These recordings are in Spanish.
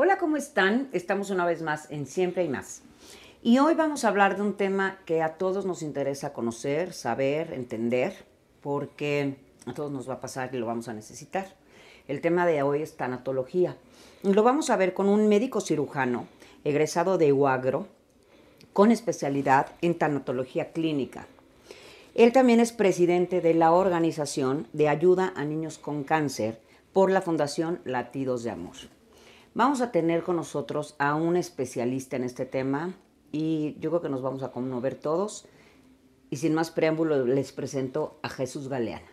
Hola, ¿cómo están? Estamos una vez más en Siempre y más. Y hoy vamos a hablar de un tema que a todos nos interesa conocer, saber, entender, porque a todos nos va a pasar y lo vamos a necesitar. El tema de hoy es tanatología. Lo vamos a ver con un médico cirujano egresado de UAGRO con especialidad en tanatología clínica. Él también es presidente de la Organización de Ayuda a Niños con Cáncer por la Fundación Latidos de Amor. Vamos a tener con nosotros a un especialista en este tema y yo creo que nos vamos a conmover todos. Y sin más preámbulo, les presento a Jesús Galeana.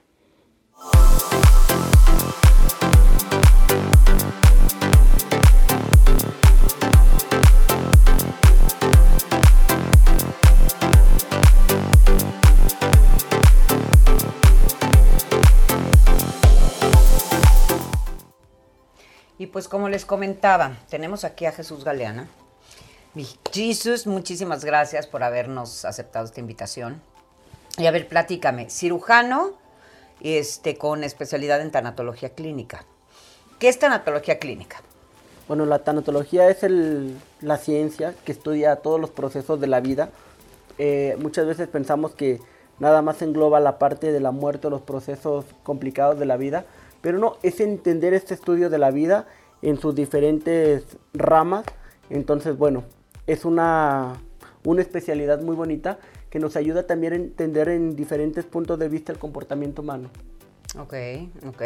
Pues como les comentaba, tenemos aquí a Jesús Galeana. Jesús, muchísimas gracias por habernos aceptado esta invitación. Y a ver, platícame, cirujano este, con especialidad en tanatología clínica. ¿Qué es tanatología clínica? Bueno, la tanatología es el, la ciencia que estudia todos los procesos de la vida. Eh, muchas veces pensamos que nada más engloba la parte de la muerte los procesos complicados de la vida, pero no, es entender este estudio de la vida en sus diferentes ramas. Entonces, bueno, es una, una especialidad muy bonita que nos ayuda también a entender en diferentes puntos de vista el comportamiento humano. Ok, ok.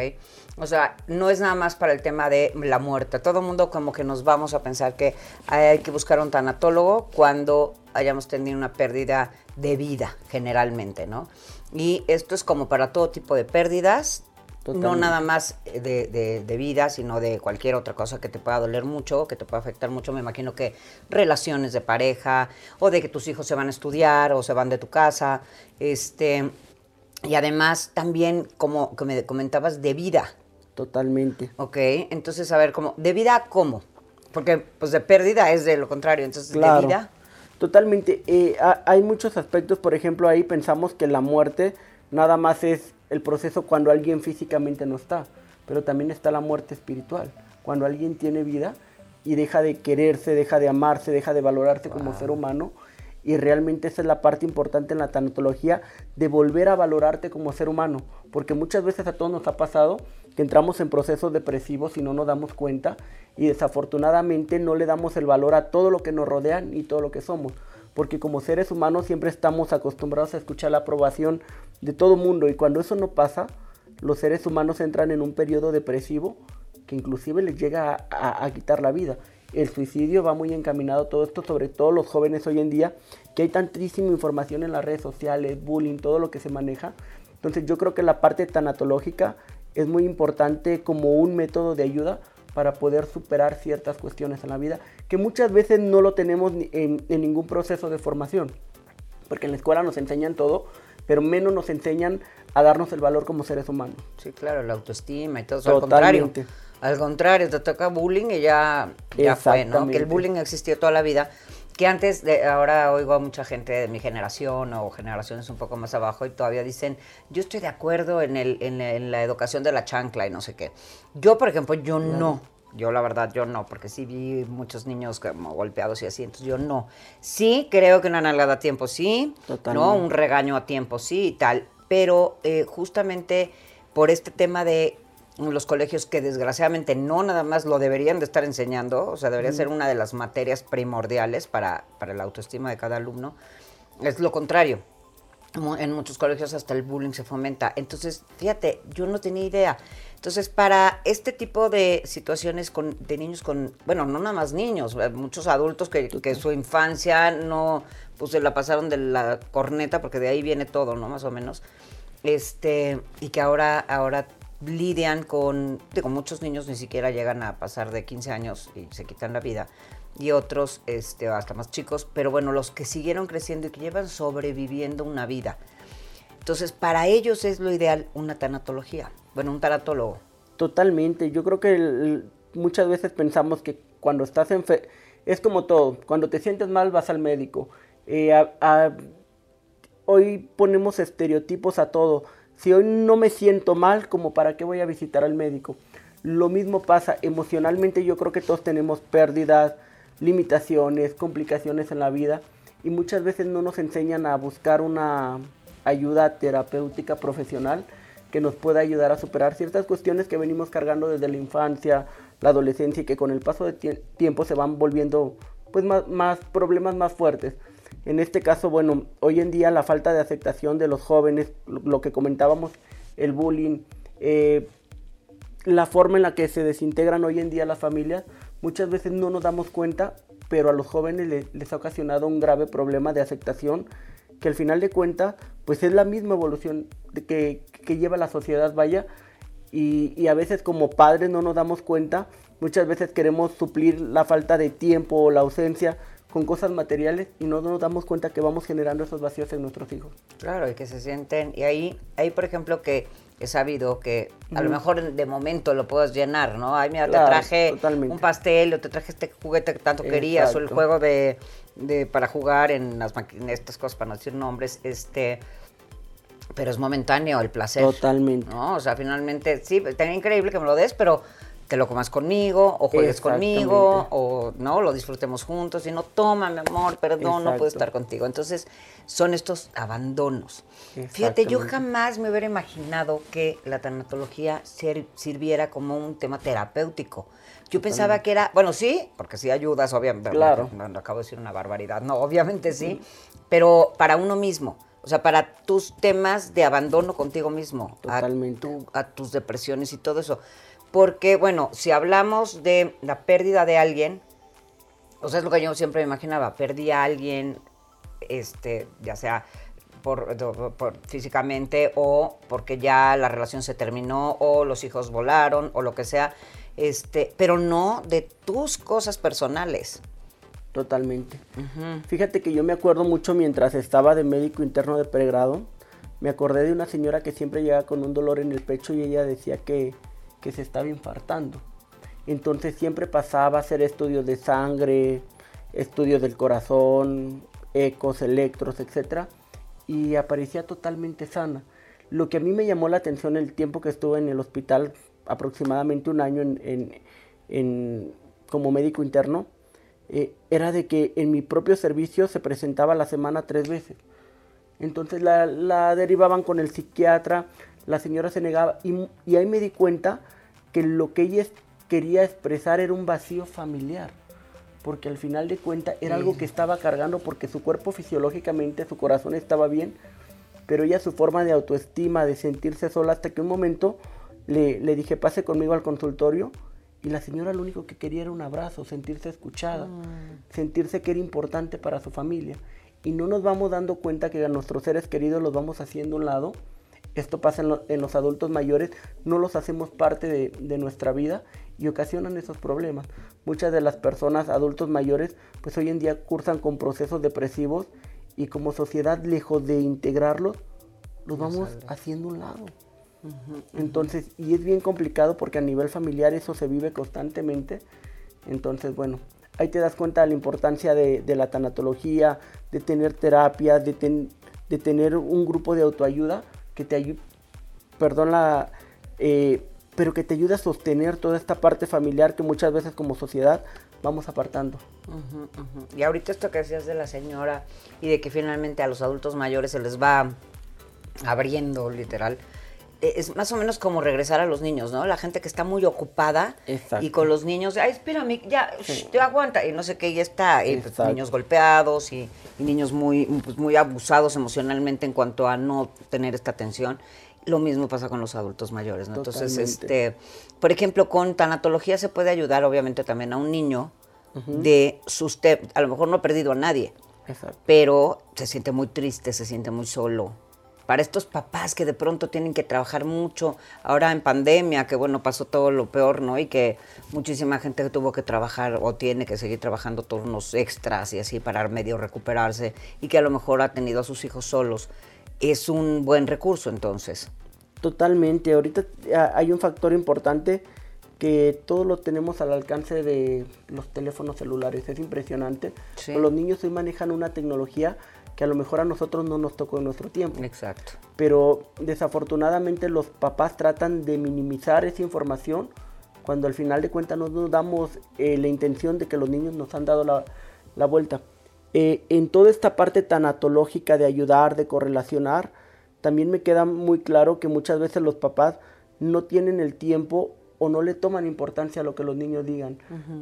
O sea, no es nada más para el tema de la muerte. Todo el mundo como que nos vamos a pensar que hay que buscar un tanatólogo cuando hayamos tenido una pérdida de vida, generalmente, ¿no? Y esto es como para todo tipo de pérdidas, no nada más de, de, vida, sino de cualquier otra cosa que te pueda doler mucho, que te pueda afectar mucho. Me imagino que relaciones de pareja, o de que tus hijos se van a estudiar, o se van de tu casa. Este, y además también, como que me comentabas, de vida. Totalmente. Ok, entonces, a ver, como, ¿de vida cómo? Porque, pues, de pérdida es de lo contrario, entonces, ¿de vida? Totalmente. Eh, hay muchos aspectos, por ejemplo, ahí pensamos que la muerte nada más es el proceso cuando alguien físicamente no está, pero también está la muerte espiritual, cuando alguien tiene vida y deja de quererse, deja de amarse, deja de valorarse como ser humano. Y realmente esa es la parte importante en la tanatología, de volver a valorarte como ser humano. Porque muchas veces a todos nos ha pasado que entramos en procesos depresivos y no nos damos cuenta. Y desafortunadamente no le damos el valor a todo lo que nos rodean y todo lo que somos porque como seres humanos siempre estamos acostumbrados a escuchar la aprobación de todo mundo y cuando eso no pasa, los seres humanos entran en un periodo depresivo que inclusive les llega a, quitar la vida. El suicidio va muy encaminado todo esto, sobre todo los jóvenes hoy en día, que hay tantísima información en las redes sociales, bullying, todo lo que se maneja. Entonces yo creo que la parte tanatológica es muy importante como un método de ayuda para poder superar ciertas cuestiones en la vida que muchas veces no lo tenemos en, ningún proceso de formación. Porque en la escuela nos enseñan todo, pero menos nos enseñan a darnos el valor como seres humanos. Sí, claro, la autoestima y todo eso. Al contrario, al contrario, te toca bullying y ya, ya fue, ¿no? Que el bullying existió toda la vida. Que antes, de, ahora oigo a mucha gente de mi generación o generaciones un poco más abajo y todavía dicen, yo estoy de acuerdo en, el, en, la educación de la chancla y no sé qué. Yo, por ejemplo, yo no. Yo la verdad, yo no, porque sí vi muchos niños como golpeados y así, entonces yo no. Sí, creo que una nalgada a tiempo sí, ¿no? Un regaño a tiempo sí y tal, pero eh, justamente por este tema de los colegios que desgraciadamente no nada más lo deberían de estar enseñando, o sea, debería ser una de las materias primordiales para, para la autoestima de cada alumno, es lo contrario. En muchos colegios hasta el bullying se fomenta. Entonces, fíjate, yo no tenía idea. Entonces, para este tipo de situaciones con, de niños con, bueno, no nada más niños, eh, muchos adultos que, que su infancia no, pues se la pasaron de la corneta, porque de ahí viene todo, ¿no? Más o menos. Este, y que ahora, ahora lidian con, digo, muchos niños ni siquiera llegan a pasar de 15 años y se quitan la vida, y otros este, hasta más chicos, pero bueno, los que siguieron creciendo y que llevan sobreviviendo una vida. Entonces, para ellos es lo ideal una tanatología. Bueno, un tanatólogo. Totalmente. Yo creo que muchas veces pensamos que cuando estás enfermo, es como todo, cuando te sientes mal vas al médico. Eh, hoy ponemos estereotipos a todo. Si hoy no me siento mal, como para qué voy a visitar al médico. Lo mismo pasa emocionalmente, yo creo que todos tenemos pérdidas, limitaciones, complicaciones en la vida y muchas veces no nos enseñan a buscar una ayuda terapéutica profesional que nos pueda ayudar a superar ciertas cuestiones que venimos cargando desde la infancia, la adolescencia y que con el paso del tiempo se van volviendo pues más, problemas más fuertes. En este caso, bueno, hoy en día la falta de aceptación de los jóvenes, lo, que comentábamos, el bullying, eh, la forma en la que se desintegran hoy en día las familias, muchas veces no nos damos cuenta, pero a los jóvenes les, ha ocasionado un grave problema de aceptación que al final de cuentas, pues es la misma evolución que, que lleva la sociedad, vaya, y, y, a veces como padres no nos damos cuenta, muchas veces queremos suplir la falta de tiempo o la ausencia con cosas materiales y no nos damos cuenta que vamos generando esos vacíos en nuestros hijos. Claro, y que se sienten, y ahí, ahí por ejemplo que he sabido que a lo mejor de momento lo puedes llenar, ¿no? Ay, mira, te traje un pastel o te traje este juguete que tanto querías o el juego de, de para jugar en las máquinas, estas cosas para no decir nombres, este pero es momentáneo el placer. Totalmente. ¿no? O sea, finalmente, sí, tenía increíble que me lo des, pero te lo comas conmigo, o juegues conmigo, o no, lo disfrutemos juntos, y no, toma, mi amor, perdón, no puedo estar contigo. Entonces, son estos abandonos. Fíjate, yo jamás me hubiera imaginado que la tanatología sirviera como un tema terapéutico. Yo pensaba que era, bueno, sí, porque sí ayudas, obviamente. Claro. No, acabo de decir una barbaridad. No, obviamente sí, pero para uno mismo. O sea, para tus temas de abandono contigo mismo. Totalmente. A, a tus depresiones y todo eso. Porque, bueno, si hablamos de la pérdida de alguien, o sea, es lo que yo siempre me imaginaba, perdí a alguien, este, ya sea por, físicamente o porque ya la relación se terminó o los hijos volaron o lo que sea, este, pero no de tus cosas personales. Totalmente. Fíjate que yo me acuerdo mucho mientras estaba de médico interno de pregrado, me acordé de una señora que siempre llegaba con un dolor en el pecho y ella decía que que se estaba infartando. Entonces siempre pasaba a hacer estudios de sangre, estudios del corazón, ecos, electros, etc. Y aparecía totalmente sana. Lo que a mí me llamó la atención el tiempo que estuve en el hospital, aproximadamente un año en, como médico interno, eh, era de que en mi propio servicio se presentaba la semana tres veces. Entonces la derivaban con el psiquiatra, la señora se negaba y, ahí me di cuenta que lo que ella quería expresar era un vacío familiar, porque al final de cuentas era algo que estaba cargando porque su cuerpo fisiológicamente, su corazón estaba bien, pero ella su forma de autoestima, de sentirse sola, hasta que un momento le, le dije, pase conmigo al consultorio, y la señora lo único que quería era un abrazo, sentirse escuchada, mm. sentirse que era importante para su familia. Y no nos vamos dando cuenta que a nuestros seres queridos los vamos haciendo a un lado esto pasa en, los adultos mayores, no los hacemos parte de, nuestra vida y ocasionan esos problemas. Muchas de las personas adultos mayores, pues hoy en día cursan con procesos depresivos y como sociedad, lejos de integrarlos, los vamos haciendo un lado. Entonces, y es bien complicado porque a nivel familiar eso se vive constantemente. Entonces, bueno, ahí te das cuenta de la importancia de, la tanatología, de tener terapia, de, de tener un grupo de autoayuda que te ayude, perdón la, eh, pero que te ayude a sostener toda esta parte familiar que muchas veces como sociedad vamos apartando. Y ahorita esto que decías de la señora y de que finalmente a los adultos mayores se les va abriendo literal, es más o menos como regresar a los niños, ¿no? La gente que está muy ocupada y con los niños, ay, espérame, ya, ya aguanta, y no sé qué, ya está, y pues, niños golpeados y, niños muy, pues, muy abusados emocionalmente en cuanto a no tener esta atención. Lo mismo pasa con los adultos mayores, ¿no? Entonces, este, por ejemplo, con tanatología se puede ayudar, obviamente, también a un niño de sus, a lo mejor no ha perdido a nadie, pero se siente muy triste, se siente muy solo, para estos papás que de pronto tienen que trabajar mucho, ahora en pandemia, que bueno, pasó todo lo peor, ¿no? Y que muchísima gente tuvo que trabajar o tiene que seguir trabajando turnos extras y así para medio recuperarse y que a lo mejor ha tenido a sus hijos solos. Es un buen recurso entonces. Totalmente, ahorita ah, hay un factor importante que todo lo tenemos al alcance de los teléfonos celulares, es impresionante. Los niños hoy manejan una tecnología que a lo mejor a nosotros no nos tocó en nuestro tiempo. Exacto. Pero desafortunadamente los papás tratan de minimizar esa información cuando al final de cuentas no nos damos eh, la intención de que los niños nos han dado la, vuelta. Eh, en toda esta parte tanatológica de ayudar, de correlacionar, también me queda muy claro que muchas veces los papás no tienen el tiempo o no le toman importancia a lo que los niños digan.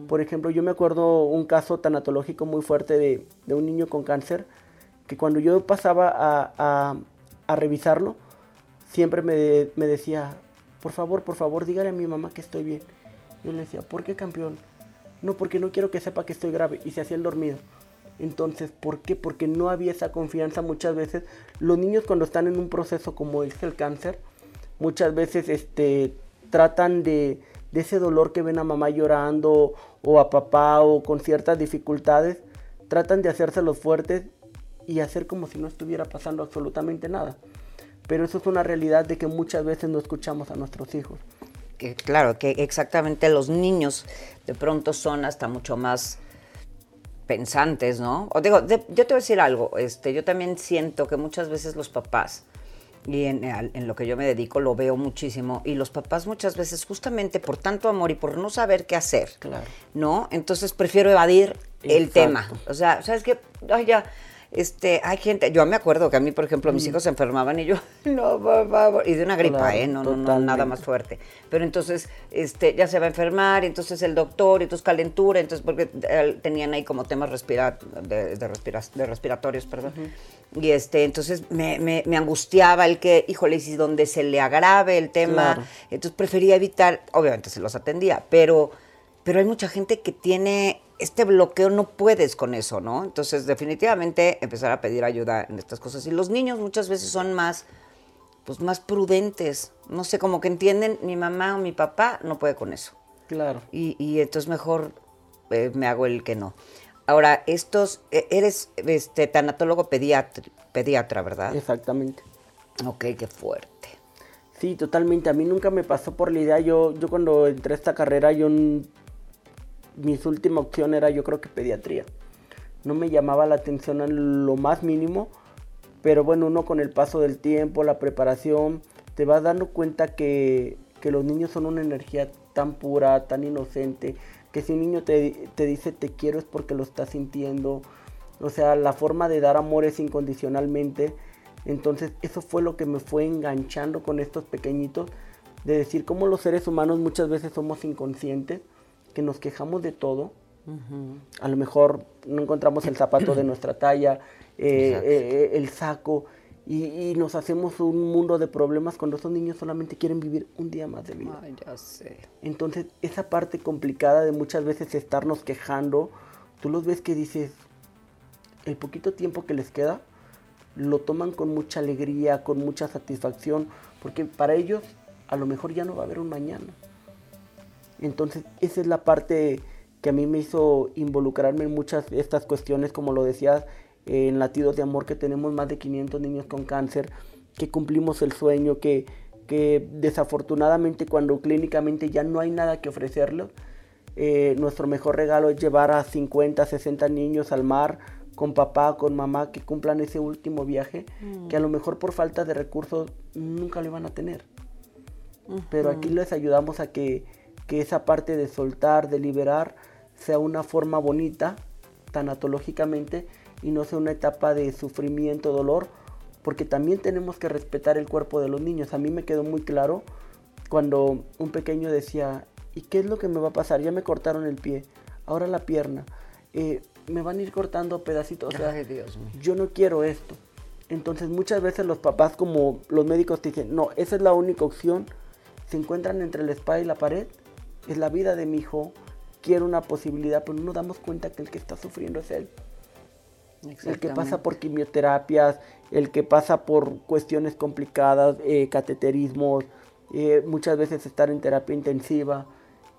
Por ejemplo, yo me acuerdo un caso tanatológico muy fuerte de, un niño con cáncer, que cuando yo pasaba a, revisarlo, siempre me, me, decía, por favor, por favor, dígale a mi mamá que estoy bien. Yo le decía, ¿por qué campeón? No, porque no quiero que sepa que estoy grave. Y se hacía el dormido. Entonces, ¿por qué? Porque no había esa confianza muchas veces. Los niños cuando están en un proceso como es el cáncer, muchas veces este, tratan de, de ese dolor que ven a mamá llorando o a papá o con ciertas dificultades, tratan de hacérselos fuertes y hacer como si no estuviera pasando absolutamente nada. Pero eso es una realidad de que muchas veces no escuchamos a nuestros hijos que claro, que exactamente los niños de pronto son hasta mucho más pensantes, ¿no? O digo, yo te voy a decir algo, este, yo también siento que muchas veces los papás, y en, en, lo que yo me dedico lo veo muchísimo, y los papás muchas veces justamente por tanto amor y por no saber qué hacer, claro. ¿no? Entonces prefiero evadir el tema. O sea, ¿sabes qué? Ay, ya este, hay gente, yo me acuerdo que a mí, por ejemplo, mis mm. hijos se enfermaban y yo, no, por y de una gripa, ¿eh? No, no, nada más fuerte. Pero entonces, este, ya se va a enfermar, y entonces el doctor, y entonces calentura, entonces, porque eh, tenían ahí como temas de, de, respiratorios, perdón. Y este, entonces me, me, angustiaba el que, híjole, si donde se le agrave el tema, entonces prefería evitar, obviamente se los atendía, pero, pero hay mucha gente que tiene este bloqueo no puedes con eso, ¿no? Entonces, definitivamente empezar a pedir ayuda en estas cosas. Y los niños muchas veces son más, pues más prudentes. No sé, como que entienden, mi mamá o mi papá no puede con eso. Claro. Y, entonces mejor eh, me hago el que no. Ahora, estos, e, eres este tanatólogo pediatra, pediatra, ¿verdad? Exactamente. Ok, qué fuerte. Sí, totalmente. A mí nunca me pasó por la idea. Yo, yo cuando entré a esta carrera, yo mi última opción era yo creo que pediatría. No me llamaba la atención en lo más mínimo, pero bueno, uno con el paso del tiempo, la preparación, te vas dando cuenta que, los niños son una energía tan pura, tan inocente, que si un niño te, te dice te quiero es porque lo está sintiendo. O sea, la forma de dar amor es incondicionalmente. Entonces eso fue lo que me fue enganchando con estos pequeñitos, de decir cómo los seres humanos muchas veces somos inconscientes que nos quejamos de todo. A lo mejor no encontramos el zapato de nuestra talla, eh, eh, eh, el saco, y, nos hacemos un mundo de problemas cuando esos niños solamente quieren vivir un día más de vida. Entonces, esa parte complicada de muchas veces estarnos quejando, tú los ves que dices, el poquito tiempo que les queda, lo toman con mucha alegría, con mucha satisfacción, porque para ellos a lo mejor ya no va a haber un mañana. Entonces, esa es la parte que a mí me hizo involucrarme en muchas de estas cuestiones, como lo decías, en Latidos de Amor, que tenemos más de 500 niños con cáncer, que cumplimos el sueño, que, que desafortunadamente cuando clínicamente ya no hay nada que ofrecerles, eh, nuestro mejor regalo es llevar a 50, 60 niños al mar con papá, con mamá, que cumplan ese último viaje, que a lo mejor por falta de recursos nunca lo van a tener. Pero aquí les ayudamos a que que esa parte de soltar, de liberar, sea una forma bonita, tanatológicamente, y no sea una etapa de sufrimiento, dolor, porque también tenemos que respetar el cuerpo de los niños. A mí me quedó muy claro cuando un pequeño decía, ¿y qué es lo que me va a pasar? Ya me cortaron el pie, ahora la pierna, eh, me van a ir cortando pedacitos. O sea, yo no quiero esto. Entonces muchas veces los papás como los médicos te dicen, no, esa es la única opción. Se encuentran entre la espada y la pared es la vida de mi hijo, quiero una posibilidad, pero no nos damos cuenta que el que está sufriendo es él. El que pasa por quimioterapias, el que pasa por cuestiones complicadas, eh, cateterismos, eh, muchas veces estar en terapia intensiva.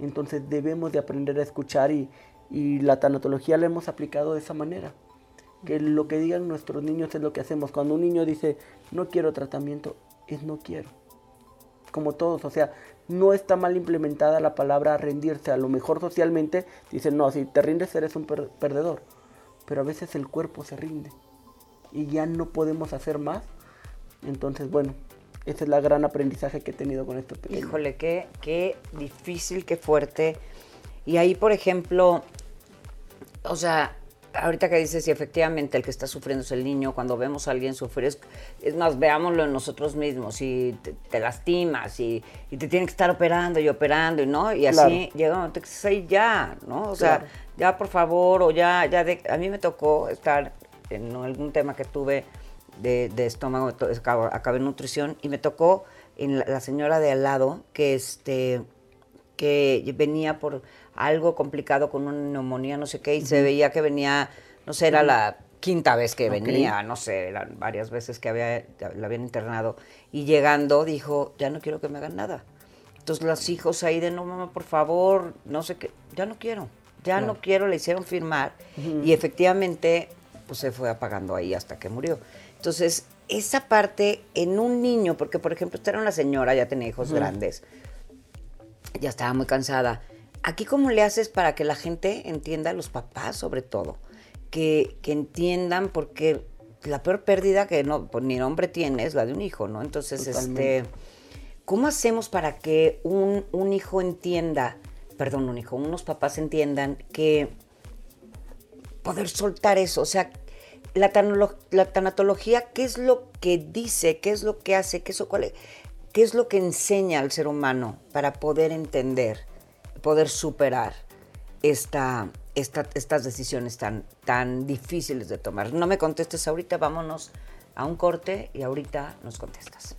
Entonces debemos de aprender a escuchar y, y la tanatología la hemos aplicado de esa manera. Que lo que digan nuestros niños es lo que hacemos. Cuando un niño dice, no quiero tratamiento, es no quiero. Como todos, o sea, no está mal implementada la palabra rendirse. A lo mejor socialmente dicen, no, si te rindes eres un perdedor. Pero a veces el cuerpo se rinde y ya no podemos hacer más. Entonces, bueno, Ese es la gran aprendizaje que he tenido con esto. Híjole, qué, qué difícil, qué fuerte. Y ahí, por ejemplo, o sea, ahorita que dices, si efectivamente el que está sufriendo es el niño, cuando vemos a alguien sufrir, es, más, veámoslo en nosotros mismos, si te, lastimas y, te tienen que estar operando y operando, y ¿no? Y así llega un momento que ahí ya, ¿no? O sea, ya por favor, o ya, ya, de, a mí me tocó estar en algún tema que tuve de, estómago, acabé en nutrición, y me tocó en la, señora de al lado que, este, que venía por algo complicado con una neumonía, no sé qué, y se veía que venía, no sé, era la quinta vez que venía, no sé, eran varias veces que había, la habían internado, y llegando dijo, ya no quiero que me hagan nada. Entonces los hijos ahí de, no mamá, por favor, no sé qué, ya no quiero, ya no quiero, le hicieron firmar, y efectivamente, pues se fue apagando ahí hasta que murió. Entonces, esa parte en un niño, porque por ejemplo, esta era una señora, ya tenía hijos grandes, ya estaba muy cansada, Aquí cómo le haces para que la gente entienda, los papás sobre todo, que, entiendan porque la peor pérdida que no, pues, ni nombre tiene es la de un hijo, ¿no? Entonces, este, ¿cómo hacemos para que un, un, hijo entienda, perdón, un hijo, unos papás entiendan que poder soltar eso, o sea, la, la tanatología, ¿qué es lo que dice? ¿Qué es lo que hace? ¿Qué, eso, cuál ¿Qué es lo que enseña al ser humano para poder entender poder superar esta, estas decisiones tan, tan difíciles de tomar. No me contestes ahorita, vámonos a un corte y ahorita nos contestas.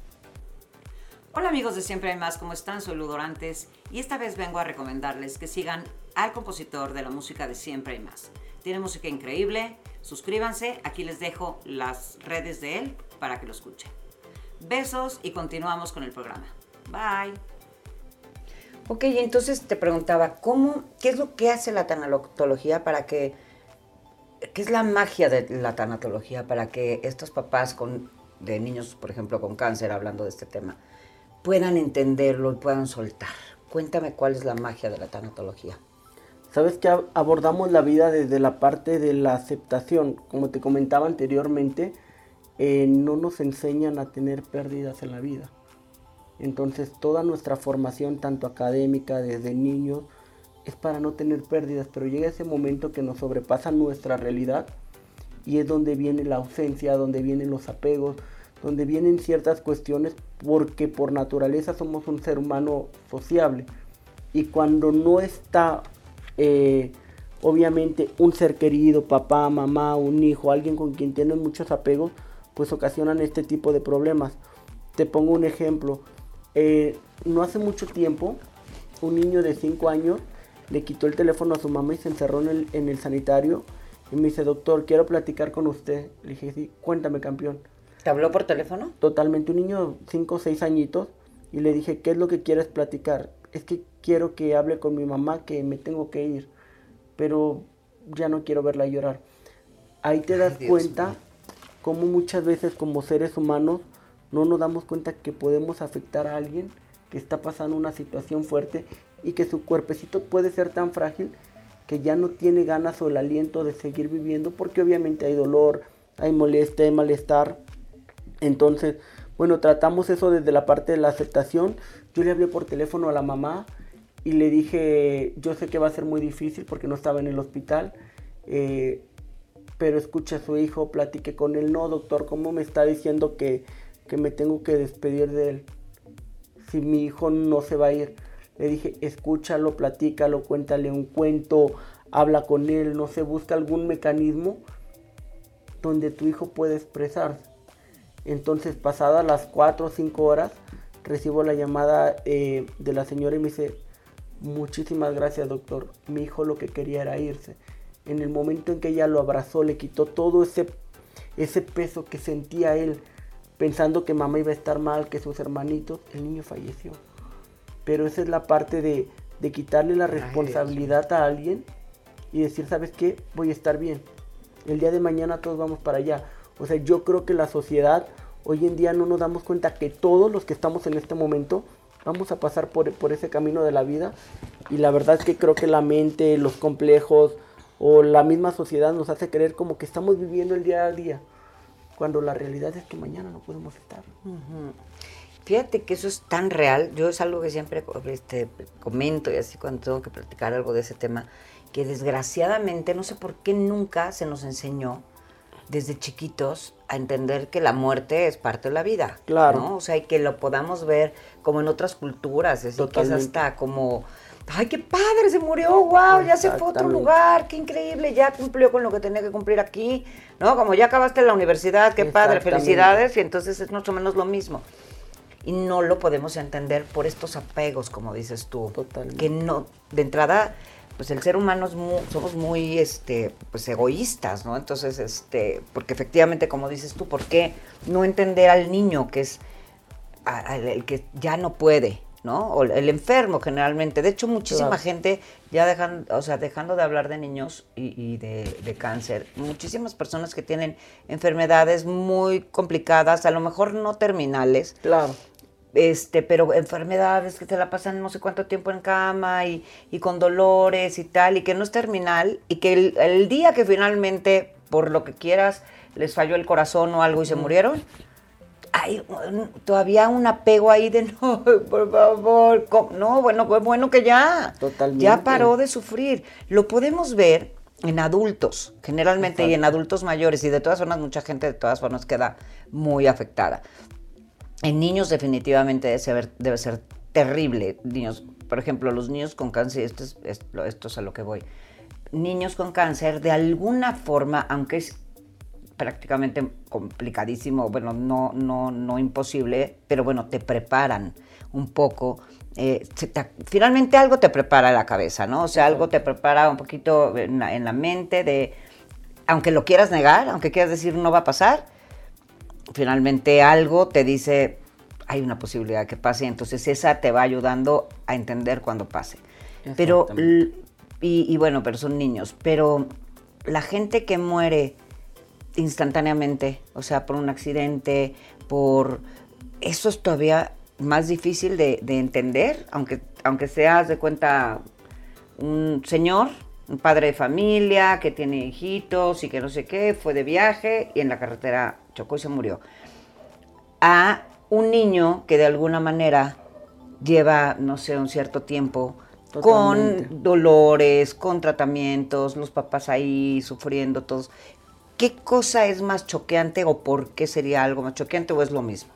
Hola amigos de Siempre hay más, ¿cómo están? Soy Ludorantes y esta vez vengo a recomendarles que sigan al compositor de la música de Siempre hay más. Tiene música increíble, suscríbanse, aquí les dejo las redes de él para que lo escuchen. Besos y continuamos con el programa. Bye. Ok, entonces te preguntaba, ¿cómo, qué es lo que hace la tanatología para que, qué es la magia de la tanatología para que estos papás con, de niños, por ejemplo, con cáncer, hablando de este tema, puedan entenderlo y puedan soltar? Cuéntame cuál es la magia de la tanatología. Sabes que abordamos la vida desde la parte de la aceptación. Como te comentaba anteriormente, eh, no nos enseñan a tener pérdidas en la vida. Entonces toda nuestra formación, tanto académica desde niños, es para no tener pérdidas, pero llega ese momento que nos sobrepasa nuestra realidad y es donde viene la ausencia, donde vienen los apegos, donde vienen ciertas cuestiones porque por naturaleza somos un ser humano sociable. Y cuando no está, eh, obviamente, un ser querido, papá, mamá, un hijo, alguien con quien tienen muchos apegos, pues ocasionan este tipo de problemas. Te pongo un ejemplo. Eh, no hace mucho tiempo, un niño de 5 años le quitó el teléfono a su mamá y se encerró en el, sanitario. Y me dice, doctor, quiero platicar con usted. Le dije, sí, cuéntame, campeón. ¿Te habló por teléfono? Totalmente, un niño de 5 o 6 añitos. Y le dije, ¿qué es lo que quieres platicar? Es que quiero que hable con mi mamá, que me tengo que ir. Pero ya no quiero verla llorar. Ahí te das cuenta cómo muchas veces como seres humanos no nos damos cuenta que podemos afectar a alguien que está pasando una situación fuerte y que su cuerpecito puede ser tan frágil que ya no tiene ganas o el aliento de seguir viviendo porque obviamente hay dolor, hay molestia, hay malestar. Entonces, bueno, tratamos eso desde la parte de la aceptación. Yo le hablé por teléfono a la mamá y le dije, yo sé que va a ser muy difícil porque no estaba en el hospital, eh, pero escucha a su hijo, platique con él. No, doctor, ¿cómo me está diciendo que que me tengo que despedir de él. Si mi hijo no se va a ir, le dije, escúchalo, platícalo, cuéntale un cuento, habla con él, no se busca algún mecanismo donde tu hijo pueda expresarse. Entonces, pasadas las 4 o 5 horas, recibo la llamada eh, de la señora y me dice, muchísimas gracias doctor, mi hijo lo que quería era irse. En el momento en que ella lo abrazó, le quitó todo ese, ese peso que sentía él pensando que mamá iba a estar mal, que sus hermanitos, el niño falleció. Pero esa es la parte de, quitarle la responsabilidad a alguien y decir, ¿sabes qué? Voy a estar bien. El día de mañana todos vamos para allá. O sea, yo creo que la sociedad hoy en día no nos damos cuenta que todos los que estamos en este momento vamos a pasar por, por ese camino de la vida. Y la verdad es que creo que la mente, los complejos o la misma sociedad nos hace creer como que estamos viviendo el día a día cuando la realidad es que mañana no podemos estar. Fíjate que eso es tan real. Yo es algo que siempre este, comento y así cuando tengo que platicar algo de ese tema, que desgraciadamente no sé por qué nunca se nos enseñó desde chiquitos a entender que la muerte es parte de la vida. Claro. ¿no? O sea, y que lo podamos ver como en otras culturas, es que es hasta como, ay, qué padre, se murió, wow, ya se fue a otro lugar, qué increíble, ya cumplió con lo que tenía que cumplir aquí, ¿no? Como ya acabaste la universidad, qué padre, felicidades, y entonces es más o menos lo mismo. Y no lo podemos entender por estos apegos, como dices tú. Totalmente. Que no, de entrada, pues el ser humano es somos muy este pues egoístas, ¿no? Entonces, este, porque efectivamente, como dices tú, ¿por qué no entender al niño que es el que ya no puede, ¿no? O el enfermo generalmente. De hecho, muchísima gente ya dejan, o sea, dejando de hablar de niños y, de, de, cáncer, muchísimas personas que tienen enfermedades muy complicadas, a lo mejor no terminales. Claro este, pero enfermedades que se la pasan no sé cuánto tiempo en cama y, con dolores y tal, y que no es terminal, y que el, día que finalmente, por lo que quieras, les falló el corazón o algo y se murieron, hay todavía un apego ahí de no, por favor, no, bueno, pues bueno que ya, Totalmente. ya paró de sufrir. Lo podemos ver en adultos, generalmente, y en adultos mayores, y de todas formas, mucha gente de todas formas queda muy afectada. En niños definitivamente debe ser, debe ser terrible. Niños, por ejemplo, los niños con cáncer, esto es, esto es a lo que voy. Niños con cáncer, de alguna forma, aunque es prácticamente complicadísimo, bueno, no, no, no imposible, pero bueno, te preparan un poco. Eh, finalmente algo te prepara la cabeza, ¿no? O sea, algo te prepara un poquito en la, en la mente de, aunque lo quieras negar, aunque quieras decir no va a pasar, finalmente algo te dice, hay una posibilidad que pase, entonces esa te va ayudando a entender cuando pase. Pero, y, bueno, pero son niños, pero la gente que muere instantáneamente, o sea, por un accidente, por... Eso es todavía más difícil de, entender, aunque, aunque seas de cuenta un señor, un padre de familia que tiene hijitos y que no sé qué, fue de viaje y en la carretera chocó y se murió, a un niño que de alguna manera lleva, no sé, un cierto tiempo con dolores, con tratamientos, los papás ahí sufriendo todos. ¿Qué cosa es más choqueante o por qué sería algo más choqueante o es lo mismo?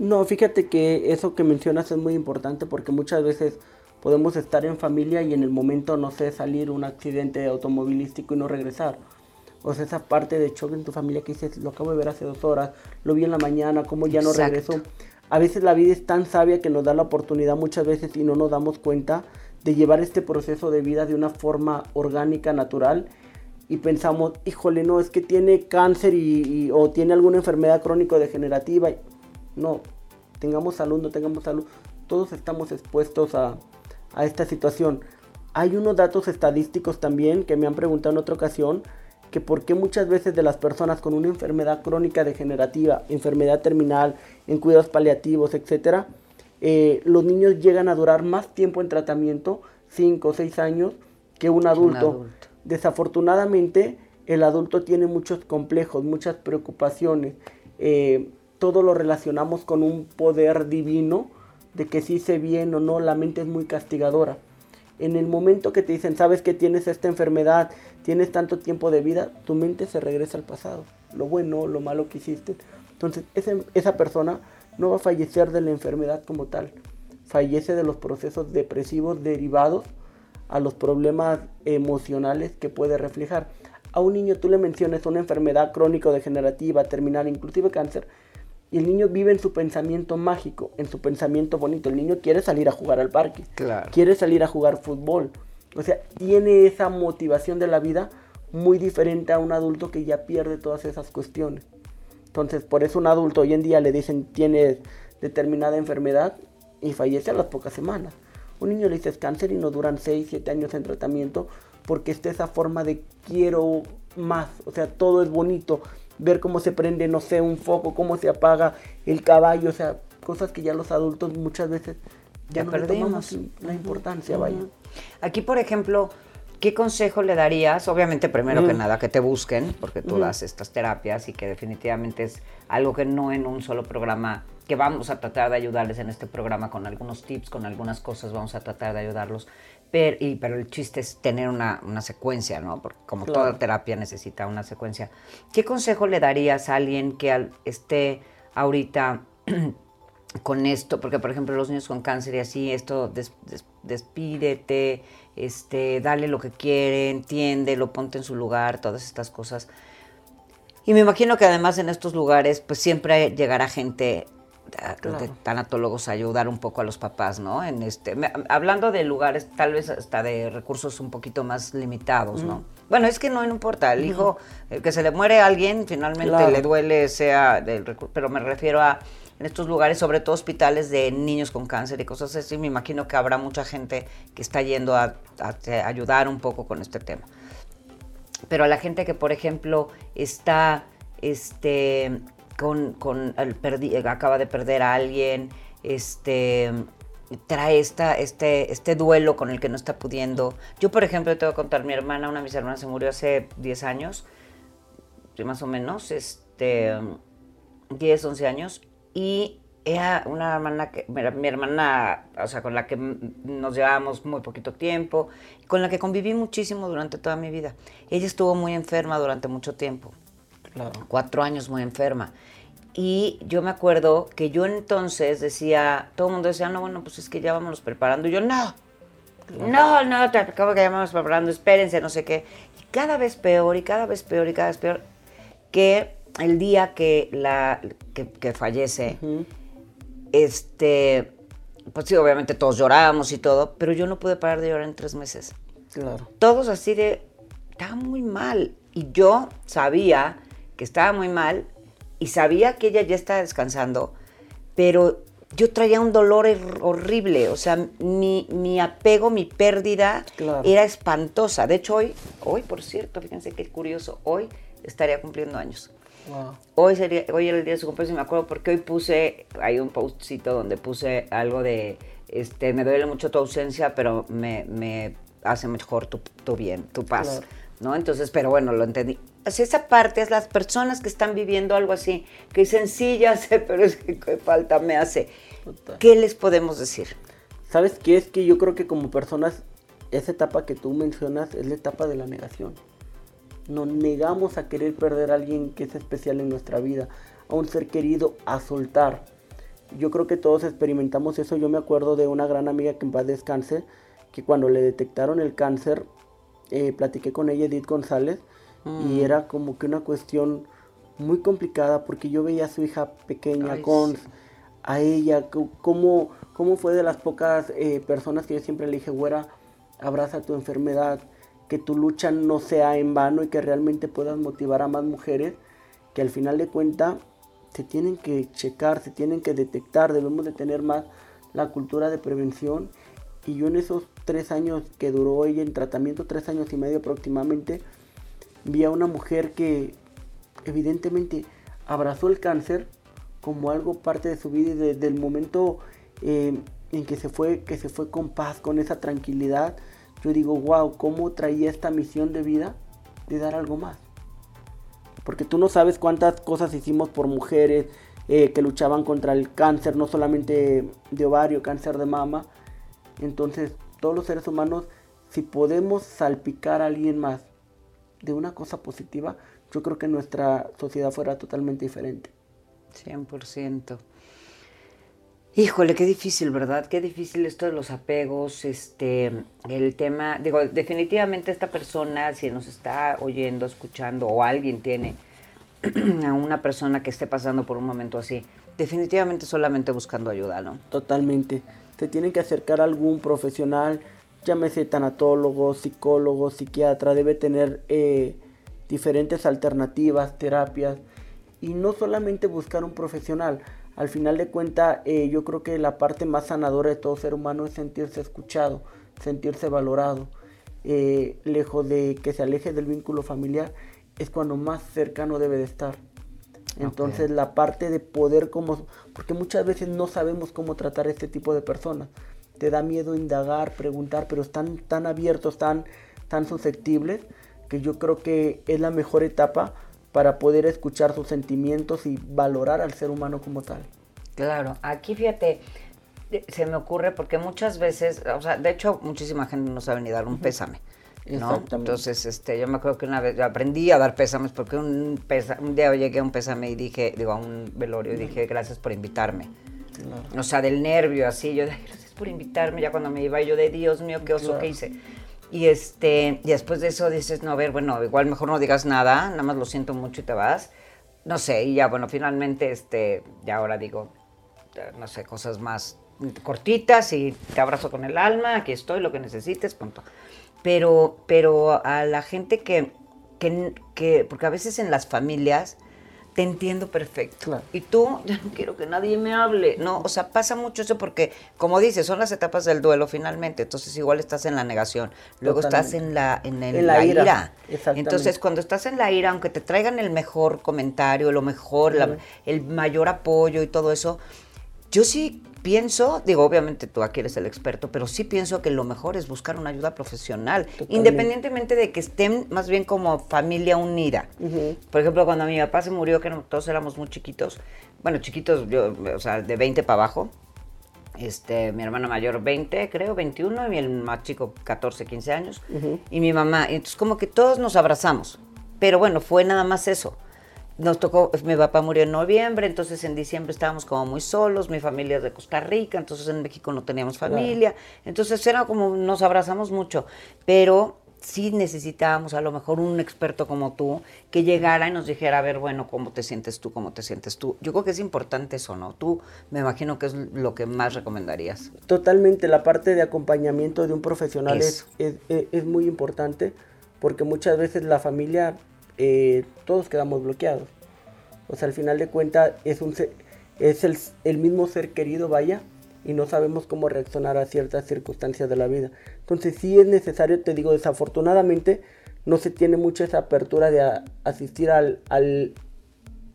No, fíjate que eso que mencionas es muy importante porque muchas veces podemos estar en familia y en el momento, no sé, salir un accidente automovilístico y no regresar. O sea, esa parte de choque en tu familia que dices, lo acabo de ver hace dos horas, lo vi en la mañana, cómo ya no regresó. A veces la vida es tan sabia que nos da la oportunidad muchas veces y no nos damos cuenta de llevar este proceso de vida de una forma orgánica, natural. Y pensamos, híjole, no, es que tiene cáncer y, o tiene alguna enfermedad crónico-degenerativa. No, tengamos salud, no tengamos salud. Todos estamos expuestos a, a esta situación. Hay unos datos estadísticos también que me han preguntado en otra ocasión que por qué muchas veces de las personas con una enfermedad crónica degenerativa, enfermedad terminal, en cuidados paliativos, etcétera, eh, los niños llegan a durar más tiempo en tratamiento, 5 o 6 años, que un adulto. Desafortunadamente, el adulto tiene muchos complejos, muchas preocupaciones. Eh, todo lo relacionamos con un poder divino de que si hice bien o no, la mente es muy castigadora en el momento que te dicen, sabes que tienes esta enfermedad, tienes tanto tiempo de vida, tu mente se regresa al pasado, lo bueno, lo malo que hiciste. Entonces, esa persona no va a fallecer de la enfermedad como tal, fallece de los procesos depresivos derivados a los problemas emocionales que puede reflejar. A un niño tú le mencionas una enfermedad crónico-degenerativa, terminal, inclusive cáncer, y el niño vive en su pensamiento mágico, en su pensamiento bonito. El niño quiere salir a jugar al parque, quiere salir a jugar fútbol. O sea, tiene esa motivación de la vida muy diferente a un adulto que ya pierde todas esas cuestiones. Entonces, por eso un adulto hoy en día le dicen tiene determinada enfermedad y fallece a las pocas semanas. Un niño le dices cáncer y no duran 6, 7 años en tratamiento porque está esa forma de quiero más. O sea, todo es bonito ver cómo se prende, no sé, un foco, cómo se apaga el caballo, o sea, cosas que ya los adultos muchas veces ya, no perdemos la importancia, vaya. Aquí, por ejemplo, ¿Qué consejo le darías? Obviamente, primero que nada, que te busquen, porque tú das estas terapias y que definitivamente es algo que no en un solo programa, que vamos a tratar de ayudarles en este programa con algunos tips, con algunas cosas, vamos a tratar de ayudarlos. Pero, y, pero el chiste es tener una, secuencia, ¿no? Porque como toda terapia necesita una secuencia. ¿Qué consejo le darías a alguien que esté ahorita con esto? Porque, por ejemplo, los niños con cáncer y así, esto, despídete, este, dale lo que quiere, entiende, lo ponte en su lugar, todas estas cosas. Y me imagino que además en estos lugares, pues siempre llegará gente de tanatólogos a ayudar un poco a los papás, ¿no? En este, hablando de lugares tal vez hasta de recursos un poquito más limitados, ¿no? Bueno, es que no, importa, el hijo, eh, que se le muere a alguien, finalmente le duele, sea del recurso, pero me refiero a en estos lugares, sobre todo hospitales de niños con cáncer y cosas así, me imagino que habrá mucha gente que está yendo a, ayudar un poco con este tema. Pero a la gente que, por ejemplo, está este, con, con el acaba de perder a alguien, este, trae esta, este, este duelo con el que no está pudiendo. Yo, por ejemplo, te voy a contar, mi hermana, una de mis hermanas se murió hace 10 años, más o menos, este, 10, 11 años, y era una hermana que, mi hermana, o sea, con la que nos llevábamos muy poquito tiempo, con la que conviví muchísimo durante toda mi vida. Ella estuvo muy enferma durante mucho tiempo. Claro. Cuatro años muy enferma. Y yo me acuerdo que yo entonces decía, todo el mundo decía, no, bueno, pues es que ya vámonos preparando. Y yo, no, no, no, te acabo que ya vamos preparando, espérense, no sé qué. Y cada vez peor, y cada vez peor, y cada vez peor, que el día que, la, que, fallece, este, pues sí, obviamente todos llorábamos y todo, pero yo no pude parar de llorar en tres meses. Claro. Todos así de, estaba muy mal. Y yo sabía que estaba muy mal y sabía que ella ya estaba descansando, pero yo traía un dolor horrible, o sea, mi, mi apego, mi pérdida era espantosa. De hecho, hoy, hoy, por cierto, fíjense qué curioso, hoy estaría cumpliendo años. Hoy, sería, hoy era el día de su cumpleaños y me acuerdo porque hoy puse, hay un postcito donde puse algo de, este, me duele mucho tu ausencia, pero me, me hace mejor tu, tu, bien, tu paz, ¿no? Entonces, pero bueno, lo entendí. esa parte es las personas que están viviendo algo así, que dicen, sí, ya sé, pero es que qué falta me hace. ¿Qué les podemos decir? ¿Sabes qué? Es que yo creo que como personas, esa etapa que tú mencionas es la etapa de la negación nos negamos a querer perder a alguien que es especial en nuestra vida, a un ser querido, a soltar. Yo creo que todos experimentamos eso. Yo me acuerdo de una gran amiga que en paz descanse, que cuando le detectaron el cáncer, eh, platiqué con ella, Edith González, y mm. era como que una cuestión muy complicada porque yo veía a su hija pequeña con a ella, cómo, cómo fue de las pocas eh, personas que yo siempre le dije, güera, abraza tu enfermedad, que tu lucha no sea en vano y que realmente puedas motivar a más mujeres que al final de cuentas se tienen que checar, se tienen que detectar, debemos de tener más la cultura de prevención. Y yo en esos tres años que duró ella en tratamiento, tres años y medio aproximadamente, vi a una mujer que evidentemente abrazó el cáncer como algo parte de su vida y desde el momento eh, en que se fue, que se fue con paz, con esa tranquilidad, yo digo, wow, ¿cómo traía esta misión de vida de dar algo más? Porque tú no sabes cuántas cosas hicimos por mujeres eh, que luchaban contra el cáncer, no solamente de ovario, cáncer de mama. Entonces, todos los seres humanos, si podemos salpicar a alguien más de una cosa positiva, yo creo que nuestra sociedad fuera totalmente diferente. 100%. Híjole, qué difícil, ¿verdad? Qué difícil esto de los apegos, este, el tema, digo, definitivamente esta persona, si nos está oyendo, escuchando, o alguien tiene a una persona que esté pasando por un momento así, definitivamente solamente buscando ayuda, ¿no? Totalmente. Se tiene que acercar a algún profesional, llámese tanatólogo, psicólogo, psiquiatra, debe tener eh, diferentes alternativas, terapias, y no solamente buscar un profesional, al final de cuentas, eh, yo creo que la parte más sanadora de todo ser humano es sentirse escuchado, sentirse valorado. Eh, lejos de que se aleje del vínculo familiar, es cuando más cercano debe de estar. Entonces la parte de poder como, porque muchas veces no sabemos cómo tratar a este tipo de personas. Te da miedo indagar, preguntar, pero están tan abiertos, tan, tan susceptibles que yo creo que es la mejor etapa para poder escuchar sus sentimientos y valorar al ser humano como tal. Claro, aquí fíjate, se me ocurre porque muchas veces, o sea, de hecho muchísima gente no sabe ni dar un pésame. ¿no? Entonces, este, yo me acuerdo que una vez aprendí a dar pésames porque un, un día llegué a un pésame y dije, digo, a un velorio y dije, gracias por invitarme. O sea, del nervio, así, yo dije, gracias por invitarme, ya cuando me iba yo de Dios mío, qué oso que hice. Y este, y después de eso dices, no, a ver, bueno, igual mejor no digas nada, nada más lo siento mucho y te vas. No sé, y ya, bueno, finalmente, este, ya ahora digo, no sé, cosas más cortitas y te abrazo con el alma, aquí estoy, lo que necesites, punto. Pero, pero a la gente que, que, que porque a veces en las familias te entiendo perfecto. Y tú, ya no quiero que nadie me hable. No, o sea, pasa mucho eso porque, como dices, son las etapas del duelo finalmente. Entonces, igual estás en la negación. Luego estás en la, en, la, ira. Entonces, cuando estás en la ira, aunque te traigan el mejor comentario, lo mejor, el mayor apoyo y todo eso, yo sí pienso, digo, obviamente tú aquí eres el experto, pero sí pienso que lo mejor es buscar una ayuda profesional, independientemente de que estén más bien como familia unida. Por ejemplo, cuando mi papá se murió, que todos éramos muy chiquitos, bueno, chiquitos, yo, o sea, de 20 para abajo, este, mi hermano mayor 20, creo, 21, y el más chico 14, 15 años, y mi mamá, entonces como que todos nos abrazamos, pero bueno, fue nada más eso nos tocó, mi papá murió en noviembre, entonces en diciembre estábamos como muy solos, mi familia es de Costa Rica, entonces en México no teníamos familia, entonces era como, nos abrazamos mucho, pero sí necesitábamos a lo mejor un experto como tú que llegara y nos dijera, a ver, bueno, ¿cómo te sientes tú? ¿Cómo te sientes tú? Yo creo que es importante eso, ¿no? Tú me imagino que es lo que más recomendarías. Totalmente, la parte de acompañamiento de un profesional es, es muy importante porque muchas veces la familia eh, todos quedamos bloqueados. O sea, al final de cuentas es, un, es el, el, mismo ser querido, vaya, y no sabemos cómo reaccionar a ciertas circunstancias de la vida. Entonces sí es necesario, te digo, desafortunadamente no se tiene mucha esa apertura de asistir al, al,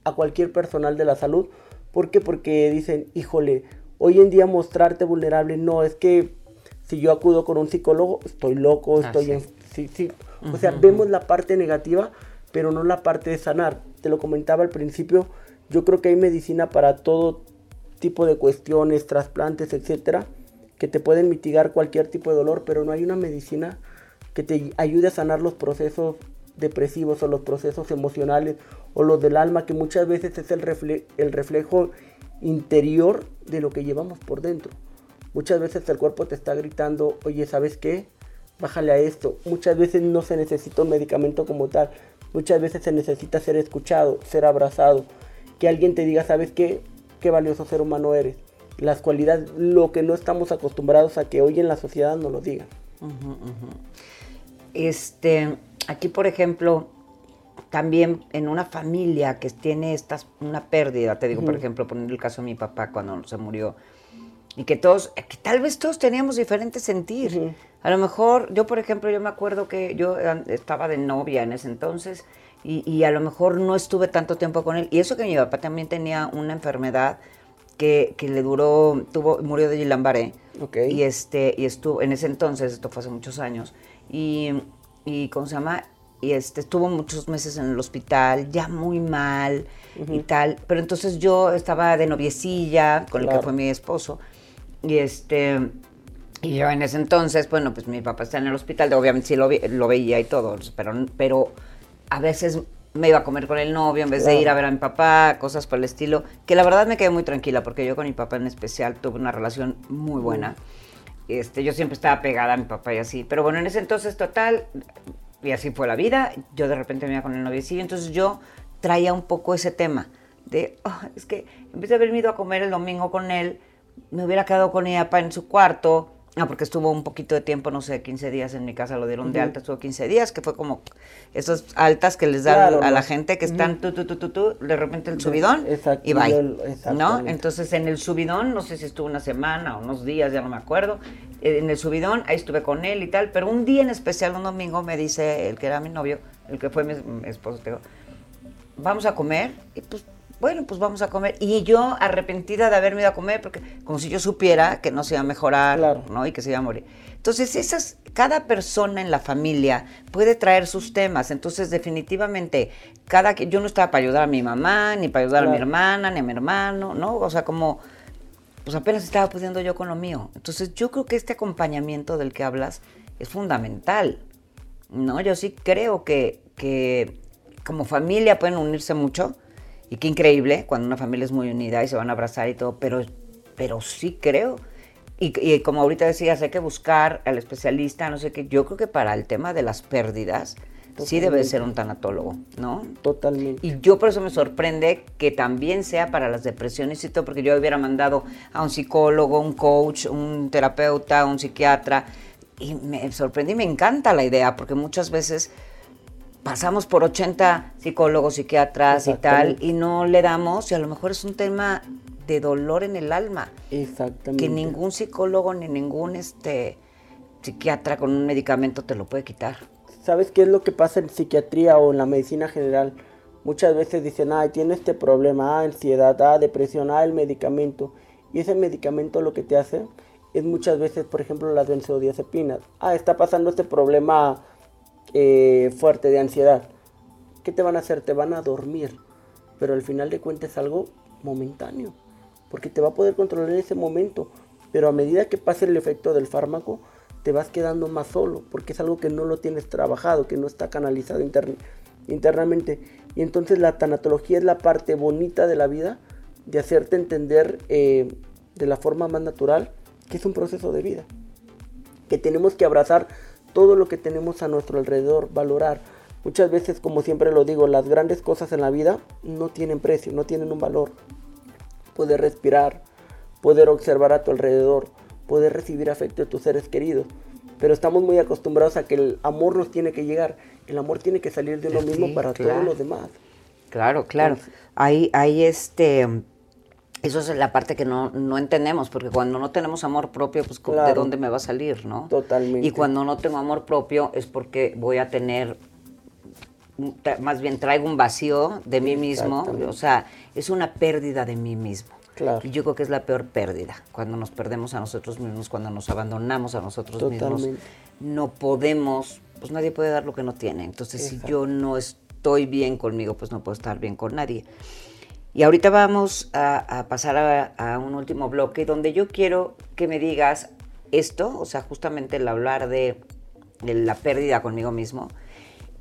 a cualquier personal de la salud. ¿Por qué? Porque dicen, híjole, hoy en día mostrarte vulnerable, no, es que si yo acudo con un psicólogo, estoy loco, estoy en... Sí, sí. O sea, vemos la parte negativa, pero no la parte de sanar. Te lo comentaba al principio, yo creo que hay medicina para todo tipo de cuestiones, trasplantes, etcétera, que te pueden mitigar cualquier tipo de dolor, pero no hay una medicina que te ayude a sanar los procesos depresivos o los procesos emocionales o los del alma, que muchas veces es el, reflejo interior de lo que llevamos por dentro. Muchas veces el cuerpo te está gritando, oye, ¿sabes qué? Bájale a esto. Muchas veces no se necesita un medicamento como tal, Muchas veces se necesita ser escuchado, ser abrazado, que alguien te diga, ¿sabes qué? Qué valioso ser humano eres. Las cualidades, lo que no estamos acostumbrados a que hoy en la sociedad nos lo digan. Este, aquí por ejemplo, también en una familia que tiene estas, una pérdida, te digo, por ejemplo, poniendo el caso de mi papá cuando se murió, y que todos, que tal vez todos teníamos diferentes sentir. A lo mejor, yo por ejemplo, yo me acuerdo que yo estaba de novia en ese entonces y, a lo mejor no estuve tanto tiempo con él. Y eso que mi papá también tenía una enfermedad que, que le duró, tuvo, murió de Guillain-Barré. Y, este, y estuvo, en ese entonces, esto fue hace muchos años, y, y ¿cómo se llama? Y este, estuvo muchos meses en el hospital, ya muy mal y tal. Pero entonces yo estaba de noviecilla con el que fue mi esposo. Y este y yo en ese entonces, bueno, pues mi papá está en el hospital, obviamente sí lo, lo veía y todo, pero, pero a veces me iba a comer con el novio en vez de ir a ver a mi papá, cosas por el estilo, que la verdad me quedé muy tranquila porque yo con mi papá en especial tuve una relación muy buena. Este, yo siempre estaba pegada a mi papá y así, pero bueno, en ese entonces total, y así fue la vida, yo de repente me iba con el novio y entonces yo traía un poco ese tema de, oh, es que en vez de haberme ido a comer el domingo con él, me hubiera quedado con ella en su cuarto, Ah, porque estuvo un poquito de tiempo, no sé, 15 días en mi casa, lo dieron de alta, estuvo 15 días, que fue como esas altas que les dan a la gente que están tú, tú, tú, tú, tú, de repente el subidón y bye. ¿No? Entonces en el subidón, no sé si estuvo una semana o unos días, ya no me acuerdo, eh, en el subidón, ahí estuve con él y tal, pero un día en especial, un domingo, me dice el que era mi novio, el que fue mi, esposo, te digo, vamos a comer, y pues bueno, pues vamos a comer. Y yo arrepentida de haberme ido a comer, porque como si yo supiera que no se iba a mejorar, ¿no? Y que se iba a morir. Entonces, esas, cada persona en la familia puede traer sus temas. Entonces, definitivamente, cada yo no estaba para ayudar a mi mamá, ni para ayudar a mi hermana, ni a mi hermano, ¿no? O sea, como, pues apenas estaba pudiendo yo con lo mío. Entonces, yo creo que este acompañamiento del que hablas es fundamental, ¿no? Yo sí creo que, que como familia pueden unirse mucho y qué increíble cuando una familia es muy unida y se van a abrazar y todo, pero, pero sí creo. Y, como ahorita decías, hay que buscar al especialista, no sé qué. Yo creo que para el tema de las pérdidas, sí debe ser un tanatólogo, ¿no? Totalmente. Y yo por eso me sorprende que también sea para las depresiones y todo, porque yo hubiera mandado a un psicólogo, un coach, un terapeuta, un psiquiatra. Y me sorprende y me encanta la idea, porque muchas veces pasamos por 80 psicólogos, psiquiatras y tal, y no le damos, y a lo mejor es un tema de dolor en el alma. Exactamente. Que ningún psicólogo ni ningún este psiquiatra con un medicamento te lo puede quitar. ¿Sabes qué es lo que pasa en psiquiatría o en la medicina general? Muchas veces dicen, ay, tiene este problema, ah, ansiedad, ah, depresión, ah, el medicamento. Y ese medicamento lo que te hace es muchas veces, por ejemplo, las benzodiazepinas. Ah, está pasando este problema eh, fuerte de ansiedad. ¿Qué te van a hacer? Te van a dormir. Pero al final de cuentas es algo momentáneo. Porque te va a poder controlar en ese momento. Pero a medida que pase el efecto del fármaco, te vas quedando más solo. Porque es algo que no lo tienes trabajado, que no está canalizado internamente. Y entonces la tanatología es la parte bonita de la vida, de hacerte entender eh, de la forma más natural que es un proceso de vida. Que tenemos que abrazar todo lo que tenemos a nuestro alrededor, valorar. Muchas veces, como siempre lo digo, las grandes cosas en la vida no tienen precio, no tienen un valor. Poder respirar, poder observar a tu alrededor, poder recibir afecto de tus seres queridos. Pero estamos muy acostumbrados a que el amor nos tiene que llegar. El amor tiene que salir de uno mismo para todos los demás. Claro, claro. Ahí, ahí este eso es la parte que no, no, entendemos, porque cuando no tenemos amor propio, pues ¿de dónde me va a salir, no? Totalmente. Y cuando no tengo amor propio es porque voy a tener, más bien traigo un vacío de mí mismo, o sea, es una pérdida de mí mismo. Claro. Y yo creo que es la peor pérdida, cuando nos perdemos a nosotros mismos, cuando nos abandonamos a nosotros mismos. No podemos, pues nadie puede dar lo que no tiene. Entonces, si yo no estoy bien conmigo, pues no puedo estar bien con nadie. Y ahorita vamos a, pasar a, un último bloque donde yo quiero que me digas esto, o sea, justamente el hablar de, la pérdida conmigo mismo.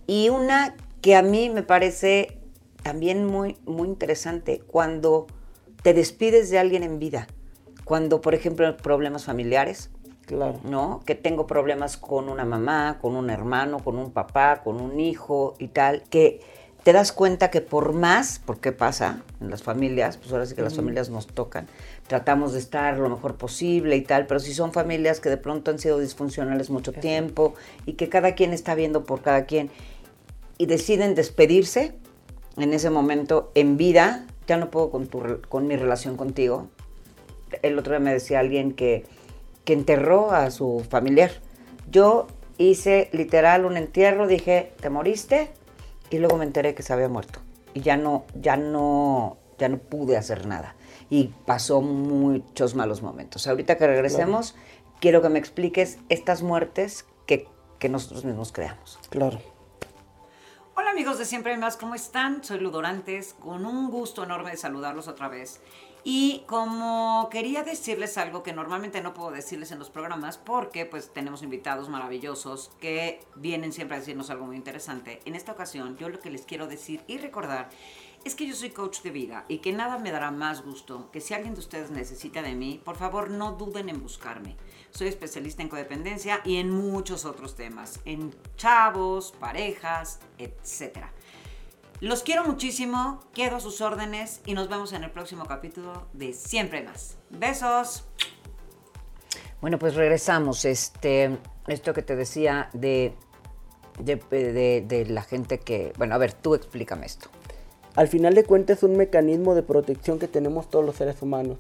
Y una que a mí me parece también muy, muy interesante, cuando te despides de alguien en vida. Cuando, por ejemplo, problemas familiares, Claro. ¿No? Que tengo problemas con una mamá, con un hermano, con un papá, con un hijo y tal, que te das cuenta que por más, porque pasa en las familias, pues ahora sí que las familias nos tocan, tratamos de estar lo mejor posible y tal, pero si son familias que de pronto han sido disfuncionales mucho tiempo y que cada quien está viendo por cada quien y deciden despedirse en ese momento en vida, ya no puedo con, tu, con mi relación contigo. El otro día me decía alguien que, que enterró a su familiar. Yo hice literal un entierro, dije, ¿te moriste? Y luego me enteré que se había muerto y ya no, ya no, ya no pude hacer nada y pasó muchos malos momentos. Ahorita que regresemos, quiero que me expliques estas muertes que, que nosotros mismos creamos. Claro. Hola amigos de Siempre hay más, ¿cómo están? Soy Ludorantes, con un gusto enorme de saludarlos otra vez. Y como quería decirles algo que normalmente no puedo decirles en los programas porque pues tenemos invitados maravillosos que vienen siempre a decirnos algo muy interesante. En esta ocasión yo lo que les quiero decir y recordar es que yo soy coach de vida y que nada me dará más gusto que si alguien de ustedes necesita de mí, por favor no duden en buscarme. Soy especialista en codependencia y en muchos otros temas, en chavos, parejas, etcétera. Los quiero muchísimo, quedo a sus órdenes y nos vemos en el próximo capítulo de Siempre Más. Besos. Bueno, pues regresamos. Este, esto que te decía de, de, de, la gente que... Bueno, a ver, tú explícame esto. Al final de cuentas es un mecanismo de protección que tenemos todos los seres humanos.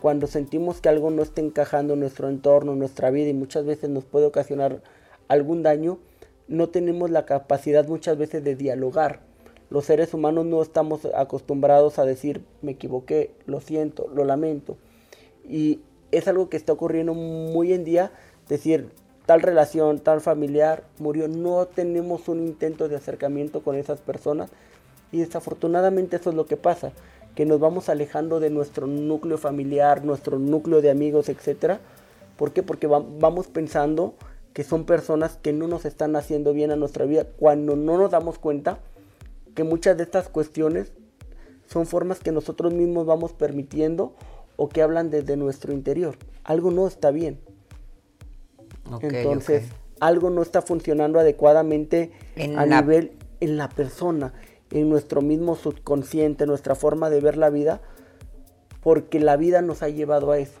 Cuando sentimos que algo no está encajando en nuestro entorno, en nuestra vida y muchas veces nos puede ocasionar algún daño, no tenemos la capacidad muchas veces de dialogar los seres humanos no estamos acostumbrados a decir me equivoqué, lo siento, lo lamento. Y es algo que está ocurriendo muy en día, decir tal relación, tal familiar murió, no tenemos un intento de acercamiento con esas personas y desafortunadamente eso es lo que pasa, que nos vamos alejando de nuestro núcleo familiar, nuestro núcleo de amigos, etcétera. ¿Por qué? Porque vamos pensando que son personas que no nos están haciendo bien a nuestra vida cuando no nos damos cuenta que muchas de estas cuestiones son formas que nosotros mismos vamos permitiendo o que hablan desde nuestro interior. Algo no está bien. Entonces, algo no está funcionando adecuadamente a nivel en la persona, en nuestro mismo subconsciente, nuestra forma de ver la vida, porque la vida nos ha llevado a eso.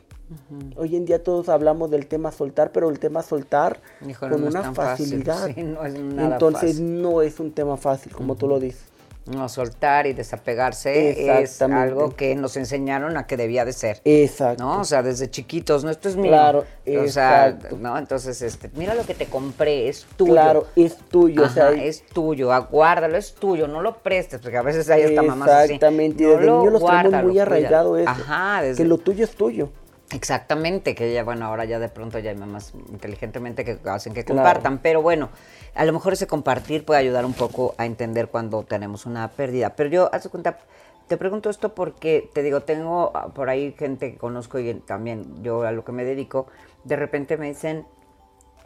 Hoy en día todos hablamos del tema soltar, pero el tema soltar con una facilidad. Entonces no es un tema fácil, como tú lo dices. No, soltar y desapegarse es algo que nos enseñaron a que debía de ser. Exacto. ¿No? O sea, desde chiquitos, no, esto es mío. Claro, O sea, ¿no? Entonces, este, mira lo que te compré, es tuyo. Claro, es tuyo. o sea, es tuyo, aguárdalo, es tuyo, no lo prestes, porque a veces hay hasta mamás así. Exactamente, y desde niño los tenemos muy arraigado eso. Ajá, desde... Que lo tuyo es tuyo. Exactamente, que ya, bueno, ahora ya de pronto ya hay mamás inteligentemente que hacen que compartan, pero bueno, a lo mejor ese compartir puede ayudar un poco a entender cuando tenemos una pérdida. Pero yo, haz cuenta, te pregunto esto porque, te digo, tengo por ahí gente que conozco y también yo a lo que me dedico, de repente me dicen,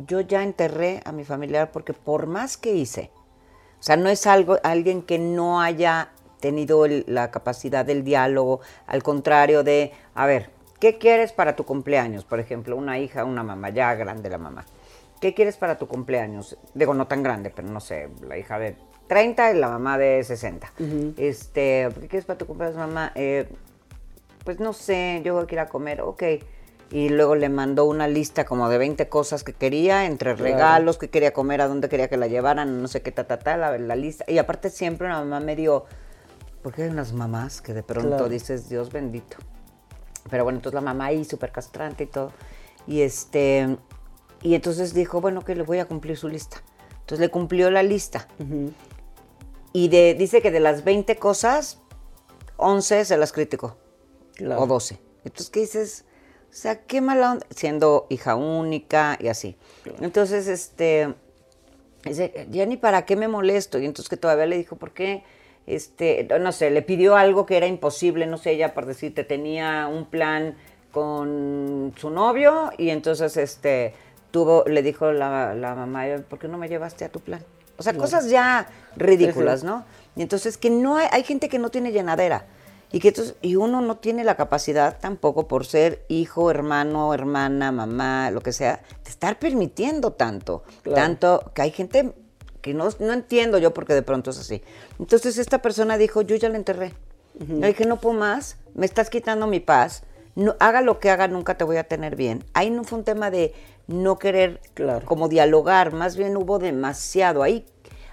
yo ya enterré a mi familiar porque por más que hice, o sea, no es algo, alguien que no haya tenido la capacidad del diálogo, al contrario de, a ver, ¿qué quieres para tu cumpleaños? Por ejemplo, una hija, una mamá, ya grande la mamá. ¿qué quieres para tu cumpleaños? Digo, no tan grande, pero no sé, la hija de 30 y la mamá de 60. Este, ¿qué quieres para tu cumpleaños, mamá? Eh, pues no sé, yo voy a ir a comer, ok. Y luego le mandó una lista como de 20 cosas que quería, entre regalos, que quería comer, a dónde quería que la llevaran, no sé qué, ta, ta, ta, la, la lista. Y aparte siempre una mamá me dio, porque hay unas mamás que de pronto dices, Dios bendito. Pero bueno, entonces la mamá ahí súper castrante y todo. Y este, y entonces dijo, bueno, que le voy a cumplir su lista. Entonces le cumplió la lista. Y de, dice que de las 20 cosas, 11 se las criticó. O 12. Entonces, ¿qué dices? O sea, qué mala onda. Siendo hija única y así. Entonces, este, dice, ya ni para qué me molesto. Y entonces que todavía le dijo, ¿por qué? Este, no sé, le pidió algo que era imposible, no sé, ella por decirte, tenía un plan con su novio y entonces, este, tuvo, le dijo la, la mamá, ¿por qué no me llevaste a tu plan? O sea, cosas ya ridículas, ¿no? Y entonces que no hay, hay gente que no tiene llenadera. Y que entonces, y uno no tiene la capacidad tampoco por ser hijo, hermano, hermana, mamá, lo que sea, de estar permitiendo tanto. Tanto que hay gente no, no entiendo yo porque de pronto es así. Entonces esta persona dijo, yo ya la enterré. Le dije, no puedo más, me estás quitando mi paz. No, haga lo que haga, nunca te voy a tener bien. Ahí no fue un tema de no querer como dialogar, más bien hubo demasiado. Ahí,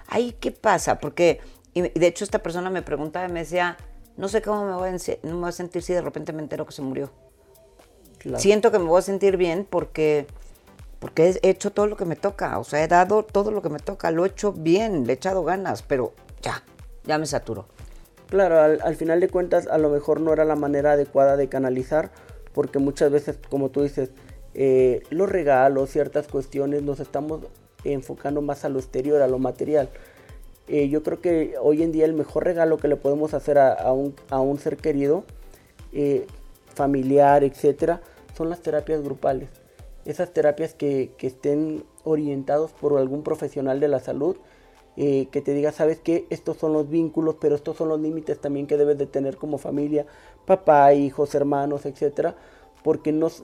ahí ¿qué pasa? Porque, y de hecho esta persona me preguntaba y me decía, no sé cómo me voy, a, sentir si de repente me entero que se murió. Siento que me voy a sentir bien porque, porque he hecho todo lo que me toca, o sea, he dado todo lo que me toca, lo he hecho bien, le he echado ganas, pero ya, ya me saturo. Claro, al, al final de cuentas a lo mejor no era la manera adecuada de canalizar, porque muchas veces, como tú dices, eh, los regalos, ciertas cuestiones, nos estamos enfocando más a lo exterior, a lo material. Eh, yo creo que hoy en día el mejor regalo que le podemos hacer a, un, ser querido, eh, familiar, etcétera, son las terapias grupales. Esas terapias que, estén orientados por algún profesional de la salud, que te diga, sabes que estos son los vínculos, pero estos son los límites también que debes de tener como familia, papá, hijos, hermanos, etcétera, porque nos,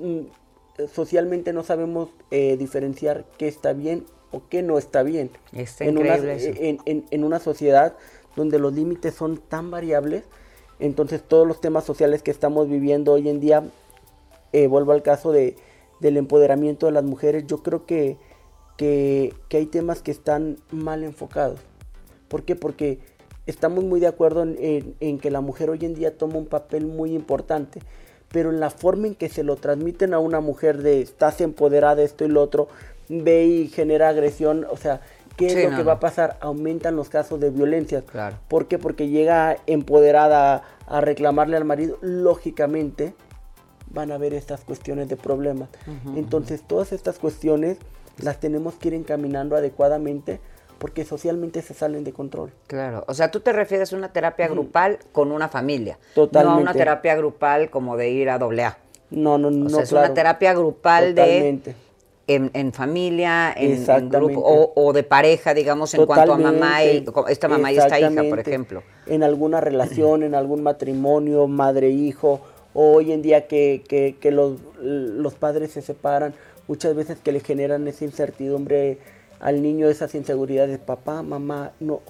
socialmente no sabemos eh, diferenciar qué está bien o qué no está bien. en, una, en, una sociedad donde los límites son tan variables, entonces todos los temas sociales que estamos viviendo hoy en día, eh, vuelvo al caso de, del empoderamiento de las mujeres, yo creo que, que, que, hay temas que están mal enfocados. ¿Por qué? Porque estamos muy de acuerdo en que la mujer hoy en día toma un papel muy importante pero en la forma en que se lo transmiten a una mujer de estás empoderada, esto y lo otro, ve y genera agresión, o sea, ¿qué es lo que va a pasar? Aumentan los casos de violencia. Claro. ¿Por qué? Porque llega empoderada a reclamarle al marido, lógicamente van a haber estas cuestiones de problemas. Entonces, todas estas cuestiones las tenemos que ir encaminando adecuadamente porque socialmente se salen de control. Claro, o sea, tú te refieres a una terapia grupal con una familia, Totalmente. no a una terapia grupal como de ir a doble A. No, no, no. O sea, es una terapia grupal de en, familia, en, grupo, o, de pareja, digamos, en cuanto a mamá y esta mamá y esta hija, por ejemplo. En alguna relación, en algún matrimonio, madre-hijo, o hoy en día que, que, que los, los padres se separan, muchas veces que le generan esa incertidumbre al niño esas inseguridades, papá, mamá, no,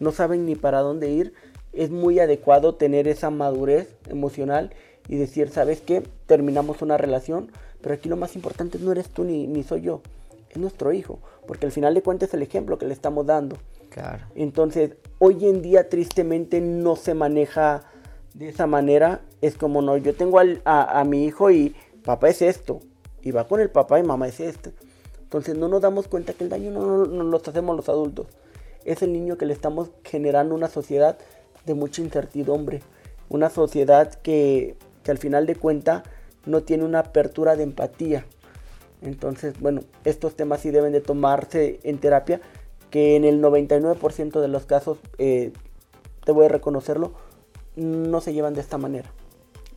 no saben ni para dónde ir, es muy adecuado tener esa madurez emocional y decir, ¿sabes qué? Terminamos una relación, pero aquí lo más importante no eres tú ni, ni soy yo, es nuestro hijo, porque al final de cuentas es el ejemplo que le estamos dando. Claro. Entonces, hoy en día tristemente no se maneja de esa manera, es como no, yo tengo a, a mi hijo y papá es esto, y va con el papá y mamá es esto. Entonces no nos damos cuenta que el daño no, no, lo hacemos los adultos. Es el niño que le estamos generando una sociedad de mucha incertidumbre. Una sociedad que, que al final de cuenta no tiene una apertura de empatía. Entonces, bueno, estos temas sí deben de tomarse en terapia, que en el 99% de los casos, eh, te voy a reconocerlo, no se llevan de esta manera.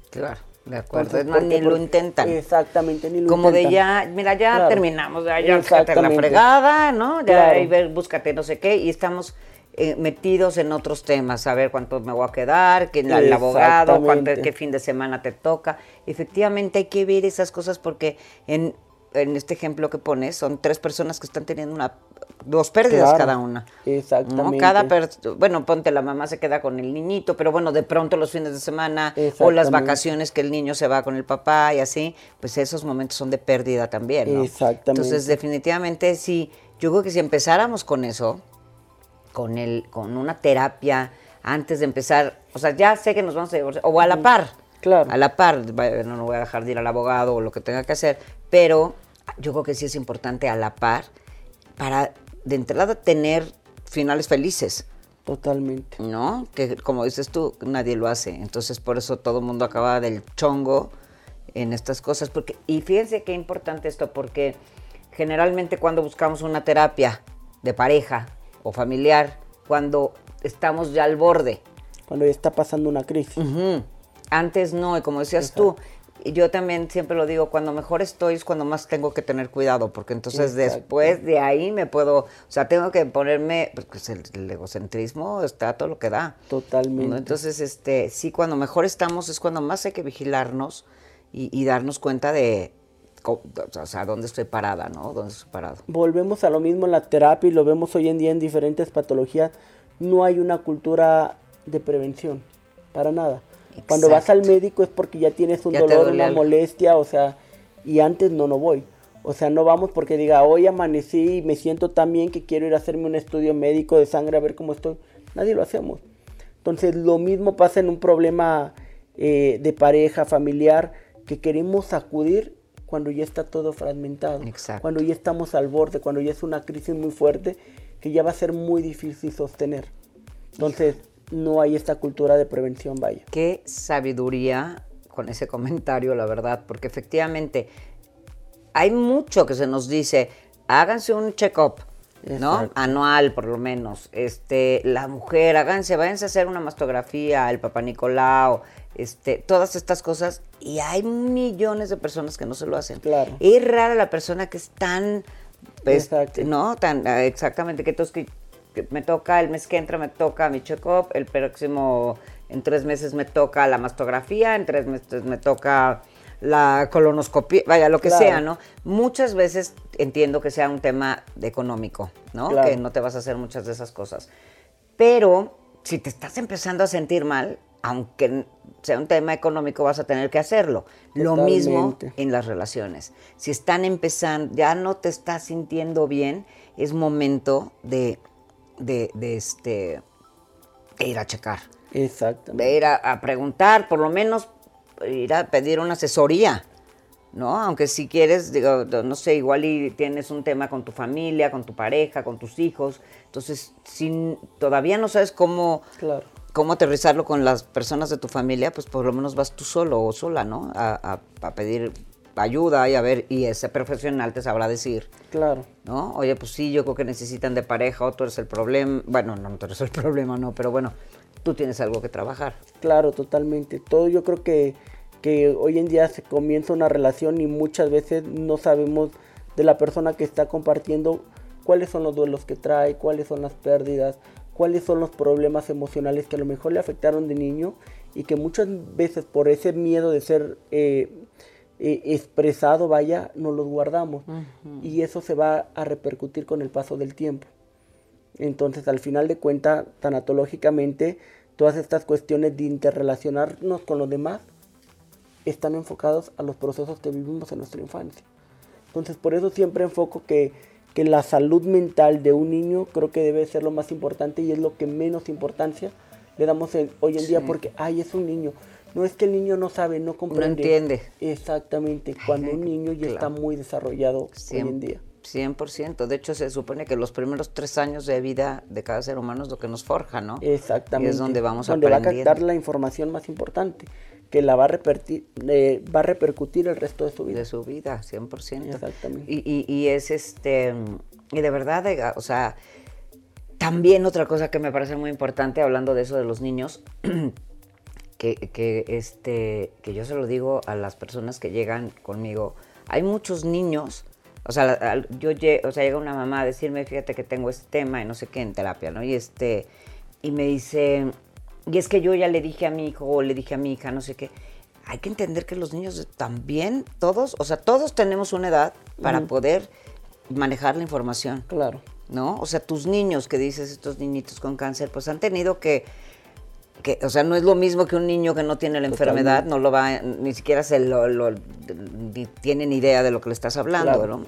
Claro. De acuerdo, es más, ni lo intentan. Exactamente, ni lo Como de ya, mira, ya terminamos, ya, ya la fregada, ¿no? Ya ahí ver, búscate no sé qué, y estamos eh, metidos en otros temas, a ver cuánto me voy a quedar, quién el abogado, cuánto, qué fin de semana te toca. Efectivamente hay que ver esas cosas porque en, en este ejemplo que pones son tres personas que están teniendo una dos pérdidas cada una. Exactamente. Cada bueno, ponte la mamá se queda con el niñito, pero bueno, de pronto los fines de semana o las vacaciones que el niño se va con el papá y así, pues esos momentos son de pérdida también, ¿no? Exactamente. Entonces, definitivamente sí, yo creo que si empezáramos con eso, con el con una terapia antes de empezar, o sea, ya sé que nos vamos a divorciar o a la par. Claro. A la par, no, no voy a dejar de ir al abogado o lo que tenga que hacer, pero yo creo que sí es importante a la par para de entrada tener finales felices. Totalmente. ¿No? Que como dices tú, nadie lo hace. Entonces por eso todo el mundo acaba del chongo en estas cosas. Porque, y fíjense qué importante esto, porque generalmente cuando buscamos una terapia de pareja o familiar, cuando estamos ya al borde. Cuando ya está pasando una crisis. Antes no, y como decías tú, yo también siempre lo digo, cuando mejor estoy es cuando más tengo que tener cuidado, porque entonces después de ahí me puedo, o sea, tengo que ponerme, porque el, egocentrismo está todo lo que da. Totalmente. Entonces, este, sí, cuando mejor estamos es cuando más hay que vigilarnos y, darnos cuenta de, o sea, dónde estoy parada, ¿no? ¿Dónde estoy parado? Volvemos a lo mismo en la terapia y lo vemos hoy en día en diferentes patologías. No hay una cultura de prevención, para nada. Cuando vas al médico es porque ya tienes un dolor, una molestia, o sea, y antes no, no voy. O sea, no vamos porque diga, hoy amanecí y me siento tan bien que quiero ir a hacerme un estudio médico de sangre a ver cómo estoy. Nadie lo hacemos. Entonces, lo mismo pasa en un problema eh, de pareja, familiar, que queremos acudir cuando ya está todo fragmentado. Cuando ya estamos al borde, cuando ya es una crisis muy fuerte, que ya va a ser muy difícil sostener. Entonces, no hay esta cultura de prevención, vaya. Qué sabiduría con ese comentario, la verdad, porque efectivamente hay mucho que se nos dice, háganse un check-up, ¿no? Anual, por lo menos. Este, la mujer, háganse, váyanse a hacer una mastografía, el papá Nicolau, este, todas estas cosas, y hay millones de personas que no se lo hacen. Claro. Es rara la persona que es tan, pues, ¿no? Tan, exactamente, que todos que me toca el mes que entra, me toca mi check-up, el próximo, en tres meses me toca la mastografía, en tres meses me toca la colonoscopia, vaya, lo que sea, ¿no? Muchas veces entiendo que sea un tema económico, ¿no? Que no te vas a hacer muchas de esas cosas. Pero si te estás empezando a sentir mal, aunque sea un tema económico, vas a tener que hacerlo. Lo mismo en las relaciones. Si están empezando, ya no te estás sintiendo bien, es momento de de, este, ir a checar. Exacto. De ir a, preguntar, por lo menos ir a pedir una asesoría. ¿no? Aunque si quieres, digo, no sé, igual y tienes un tema con tu familia, con tu pareja, con tus hijos, entonces si todavía no sabes cómo, cómo aterrizarlo con las personas de tu familia, pues por lo menos vas tú solo o sola, ¿no? A, a pedir ayuda y a ver, y ese profesional te sabrá decir. Claro. ¿No? Oye, pues sí, yo creo que necesitan de pareja, o tú eres el problema. Bueno, no, tú eres el problema, no, pero bueno, tú tienes algo que trabajar. Claro, totalmente. Todo yo creo que, que hoy en día se comienza una relación y muchas veces no sabemos de la persona que está compartiendo cuáles son los duelos que trae, cuáles son las pérdidas, cuáles son los problemas emocionales que a lo mejor le afectaron de niño y que muchas veces por ese miedo de ser eh, eh, expresado, vaya, no los guardamos. Y eso se va a repercutir con el paso del tiempo. Entonces, al final de cuentas, tanatológicamente, todas estas cuestiones de interrelacionarnos con los demás están enfocados a los procesos que vivimos en nuestra infancia. Entonces, por eso siempre enfoco que, que la salud mental de un niño creo que debe ser lo más importante y es lo que menos importancia le damos hoy en día porque, ay, es un niño. No es que el niño no sabe, no comprende. No entiende. Exactamente, cuando un niño ya está muy desarrollado hoy en día. 100%. De hecho, se supone que los primeros tres años de vida de cada ser humano es lo que nos forja, ¿no? Exactamente. Y es donde vamos donde va a captar la información más importante, que la va a, repertir, eh, va a repercutir el resto de su vida. De su vida, 100%. Exactamente. Y, y, y es este, y de verdad, o sea, también otra cosa que me parece muy importante, hablando de eso de los niños, que, este, que yo se lo digo a las personas que llegan conmigo. Hay muchos niños, o sea, yo o sea, llega una mamá a decirme, fíjate que tengo este tema y no sé qué en terapia, ¿no? Y este, y me dice, y es que yo ya le dije a mi hijo o le dije a mi hija, no sé qué. Hay que entender que los niños también, todos, o sea, todos tenemos una edad para poder manejar la información. Claro. ¿No? O sea, tus niños que dices, estos niñitos con cáncer, pues han tenido que que, o sea, no es lo mismo que un niño que no tiene la enfermedad, no lo va, ni siquiera se lo, ni tiene ni idea de lo que le estás hablando, ¿no?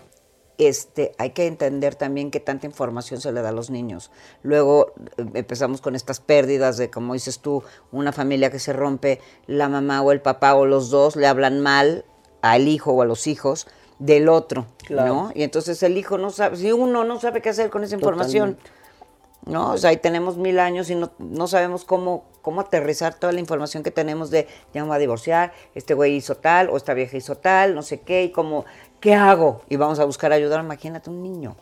Este, hay que entender también que tanta información se le da a los niños. Luego eh, empezamos con estas pérdidas de, como dices tú, una familia que se rompe, la mamá o el papá o los dos le hablan mal al hijo o a los hijos del otro, ¿no? Y entonces el hijo no sabe, si uno no sabe qué hacer con esa información, ¿no? O sea, ahí tenemos mil años y no, no sabemos cómo, cómo aterrizar toda la información que tenemos de ya me va a divorciar, este güey hizo tal o esta vieja hizo tal, no sé qué, y cómo, ¿qué hago? Y vamos a buscar ayudar, imagínate un niño.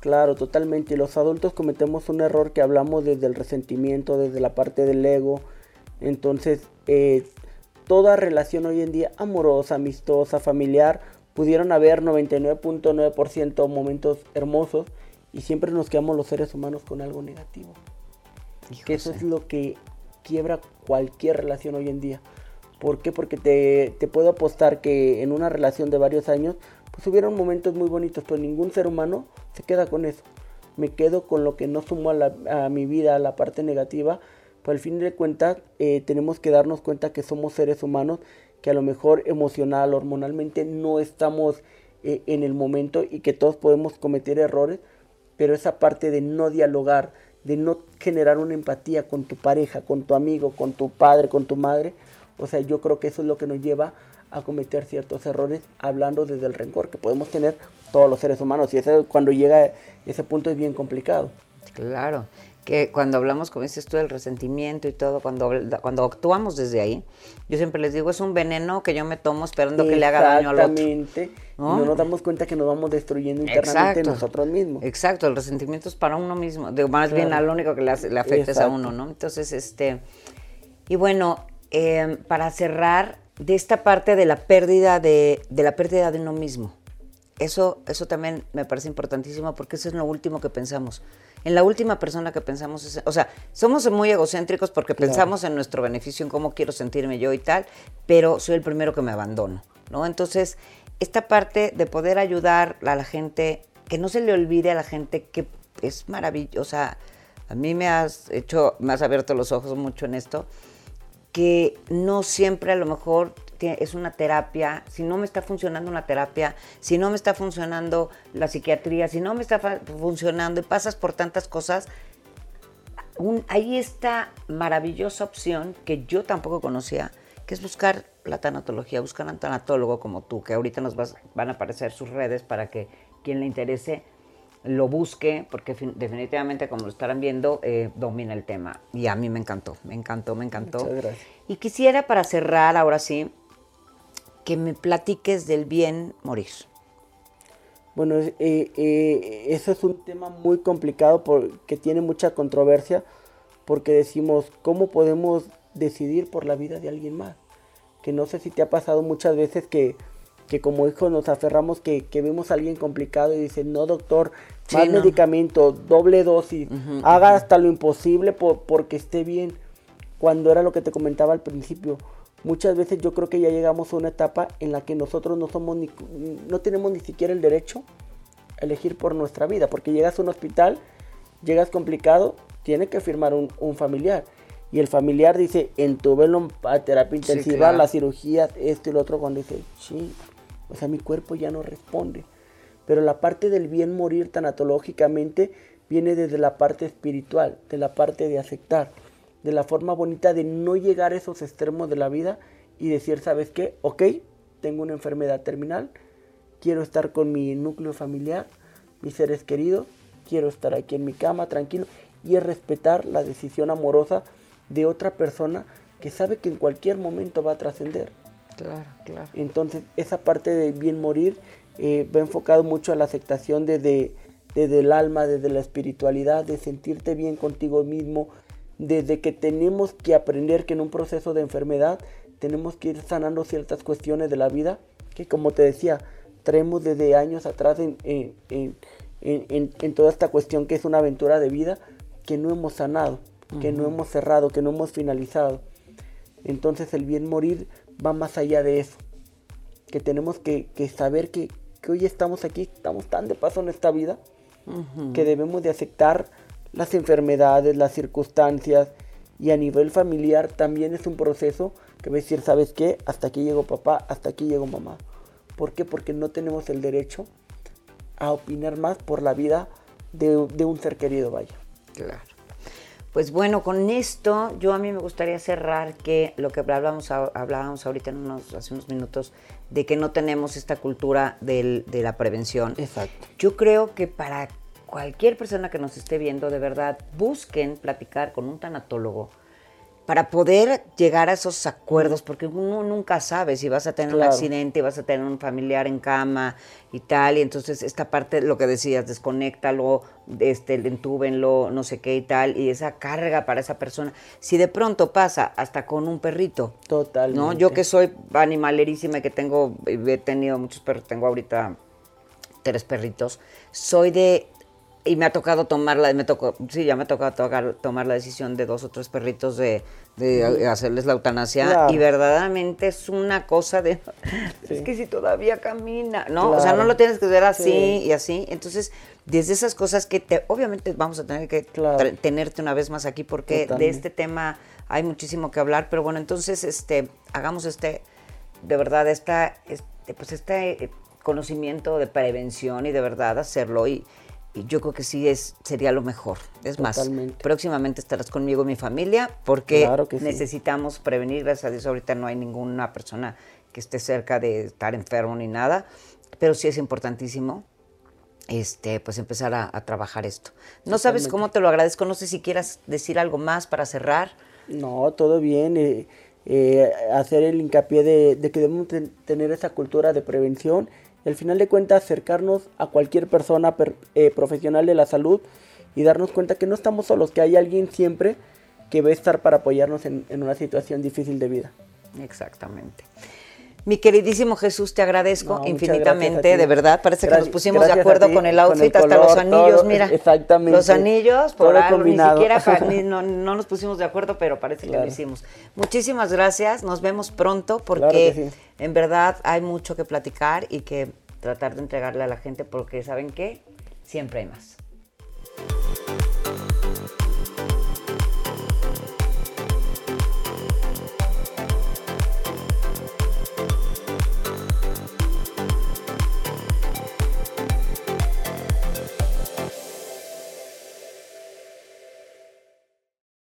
Claro, totalmente. Y los adultos cometemos un error que hablamos desde el resentimiento, desde la parte del ego. Entonces, eh, toda relación hoy en día, amorosa, amistosa, familiar, pudieron haber 99.9% momentos hermosos y siempre nos quedamos los seres humanos con algo negativo. que eso es lo que quiebra cualquier relación hoy en día. ¿Por qué? Porque te, puedo apostar que en una relación de varios años, pues hubieron momentos muy bonitos, pero ningún ser humano se queda con eso. Me quedo con lo que no sumo a, mi vida, a la parte negativa. Pues al fin de cuentas, eh, tenemos que darnos cuenta que somos seres humanos, que a lo mejor emocional, hormonalmente no estamos eh, en el momento y que todos podemos cometer errores, pero esa parte de no dialogar, de no generar una empatía con tu pareja, con tu amigo, con tu padre, con tu madre, o sea, yo creo que eso es lo que nos lleva a cometer ciertos errores hablando desde el rencor que podemos tener todos los seres humanos. Y eso cuando llega ese punto es bien complicado. Claro que cuando hablamos, como dices tú, del resentimiento y todo, cuando, cuando actuamos desde ahí, yo siempre les digo, es un veneno que yo me tomo esperando que le haga daño al otro. Exactamente. ¿no? no nos damos cuenta que nos vamos destruyendo internamente nosotros mismos. Exacto, el resentimiento es para uno mismo, digo, más bien a lo único que le, le afecta es a uno, ¿no? Entonces, este, y bueno, em, para cerrar, de esta parte de la pérdida de, de la pérdida de uno mismo, eso, eso también me parece importantísimo porque eso es lo último que pensamos en la última persona que pensamos, o sea, somos muy egocéntricos porque pensamos en nuestro beneficio, en cómo quiero sentirme yo y tal, pero soy el primero que me abandono, ¿no? Entonces, esta parte de poder ayudar a la gente, que no se le olvide a la gente que es maravillosa, a mí me has hecho, me has abierto los ojos mucho en esto, que no siempre a lo mejor es una terapia, si no me está funcionando una terapia, si no me está funcionando la psiquiatría, si no me está funcionando y pasas por tantas cosas, hay esta maravillosa opción que yo tampoco conocía, que es buscar la tanatología, buscan un tanatólogo como tú, que ahorita nos van a aparecer sus redes para que quien le interese lo busque, porque definitivamente, como lo estarán viendo, eh, domina el tema. Y a mí me encantó, me encantó, me encantó. Y quisiera, para cerrar, ahora sí, que me platiques del bien morir. Bueno, eh, eh, eso es un tema muy complicado porque tiene mucha controversia, porque decimos, ¿cómo podemos decidir por la vida de alguien más? Que no sé si te ha pasado muchas veces que, que como hijos nos aferramos que, que, vemos a alguien complicado y dicen, no doctor, más medicamento, doble dosis, haga hasta lo imposible por, porque esté bien. Cuando era lo que te comentaba al principio, muchas veces yo creo que ya llegamos a una etapa en la que nosotros no somos ni, no tenemos ni siquiera el derecho a elegir por nuestra vida, porque llegas a un hospital, llegas complicado, tiene que firmar un, familiar. Y el familiar dice, entubelo a terapia intensiva, la cirugía, esto y lo otro, cuando dice, sí, o sea, mi cuerpo ya no responde. Pero la parte del bien morir tanatológicamente viene desde la parte espiritual, de la parte de aceptar de la forma bonita de no llegar a esos extremos de la vida y decir, ¿sabes qué? Ok, tengo una enfermedad terminal, quiero estar con mi núcleo familiar, mis seres queridos, quiero estar aquí en mi cama tranquilo y es respetar la decisión amorosa de otra persona que sabe que en cualquier momento va a trascender. Claro, claro. Entonces, esa parte de bien morir eh, va enfocado mucho a la aceptación desde, desde el alma, desde la espiritualidad, de sentirte bien contigo mismo, desde que tenemos que aprender que en un proceso de enfermedad tenemos que ir sanando ciertas cuestiones de la vida que como te decía, traemos desde años atrás en, en, toda esta cuestión que es una aventura de vida que no hemos sanado, que no hemos cerrado, que no hemos finalizado. Entonces el bien morir va más allá de eso, que tenemos que, saber que, hoy estamos aquí, estamos tan de paso en esta vida, que debemos de aceptar las enfermedades, las circunstancias y a nivel familiar también es un proceso que va a decir, ¿sabes qué? Hasta aquí llegó papá, hasta aquí llegó mamá. ¿Por qué? Porque no tenemos el derecho a opinar más por la vida de, un ser querido, vaya. Claro. Pues bueno, con esto yo a mí me gustaría cerrar que lo que hablábamos, hablábamos ahorita en unos, hace unos minutos, de que no tenemos esta cultura de la prevención. Exacto. Yo creo que para cualquier persona que nos esté viendo, de verdad, busquen platicar con un tanatólogo para poder llegar a esos acuerdos, porque uno nunca sabe si vas a tener un accidente, vas a tener un familiar en cama y tal, y entonces esta parte, lo que decías, desconéctalo, este, entúbenlo, no sé qué y tal, y esa carga para esa persona, si de pronto pasa hasta con un perrito. Total. ¿no? Yo que soy animalerísima y que tengo, he tenido muchos perros, tengo ahorita tres perritos, soy de y me ha tocado tomar la, me tocó, sí, ya me ha tocado tocar, tomar la decisión de dos o tres perritos de, hacerles la eutanasia y verdaderamente es una cosa de, es que si todavía camina, ¿no? O sea, no lo tienes que ver así y así. Entonces, desde esas cosas que te, obviamente vamos a tener que tenerte una vez más aquí porque de este tema hay muchísimo que hablar, pero bueno, entonces, este, hagamos este, de verdad, esta, este, pues este eh, conocimiento de prevención y de verdad hacerlo y y yo creo que sí es, sería lo mejor. Es más, próximamente estarás conmigo y mi familia porque necesitamos prevenir. Gracias a Dios ahorita no hay ninguna persona que esté cerca de estar enfermo ni nada, pero sí es importantísimo este, pues empezar a, trabajar esto. No sabes cómo te lo agradezco, no sé si quieras decir algo más para cerrar. No, todo bien. Eh, eh, hacer el hincapié de, de que debemos tener esa cultura de prevención al final de cuentas acercarnos a cualquier persona eh, profesional de la salud y darnos cuenta que no estamos solos, que hay alguien siempre que va a estar para apoyarnos en, una situación difícil de vida. Exactamente. Mi queridísimo Jesús, te agradezco infinitamente, de verdad. Parece que nos pusimos de acuerdo con el outfit, hasta los anillos, mira. Exactamente. Los anillos, por algo, ni siquiera no, nos pusimos de acuerdo, pero parece que lo hicimos. Muchísimas gracias, nos vemos pronto porque en verdad hay mucho que platicar y que tratar de entregarle a la gente porque, ¿saben qué? Siempre hay más.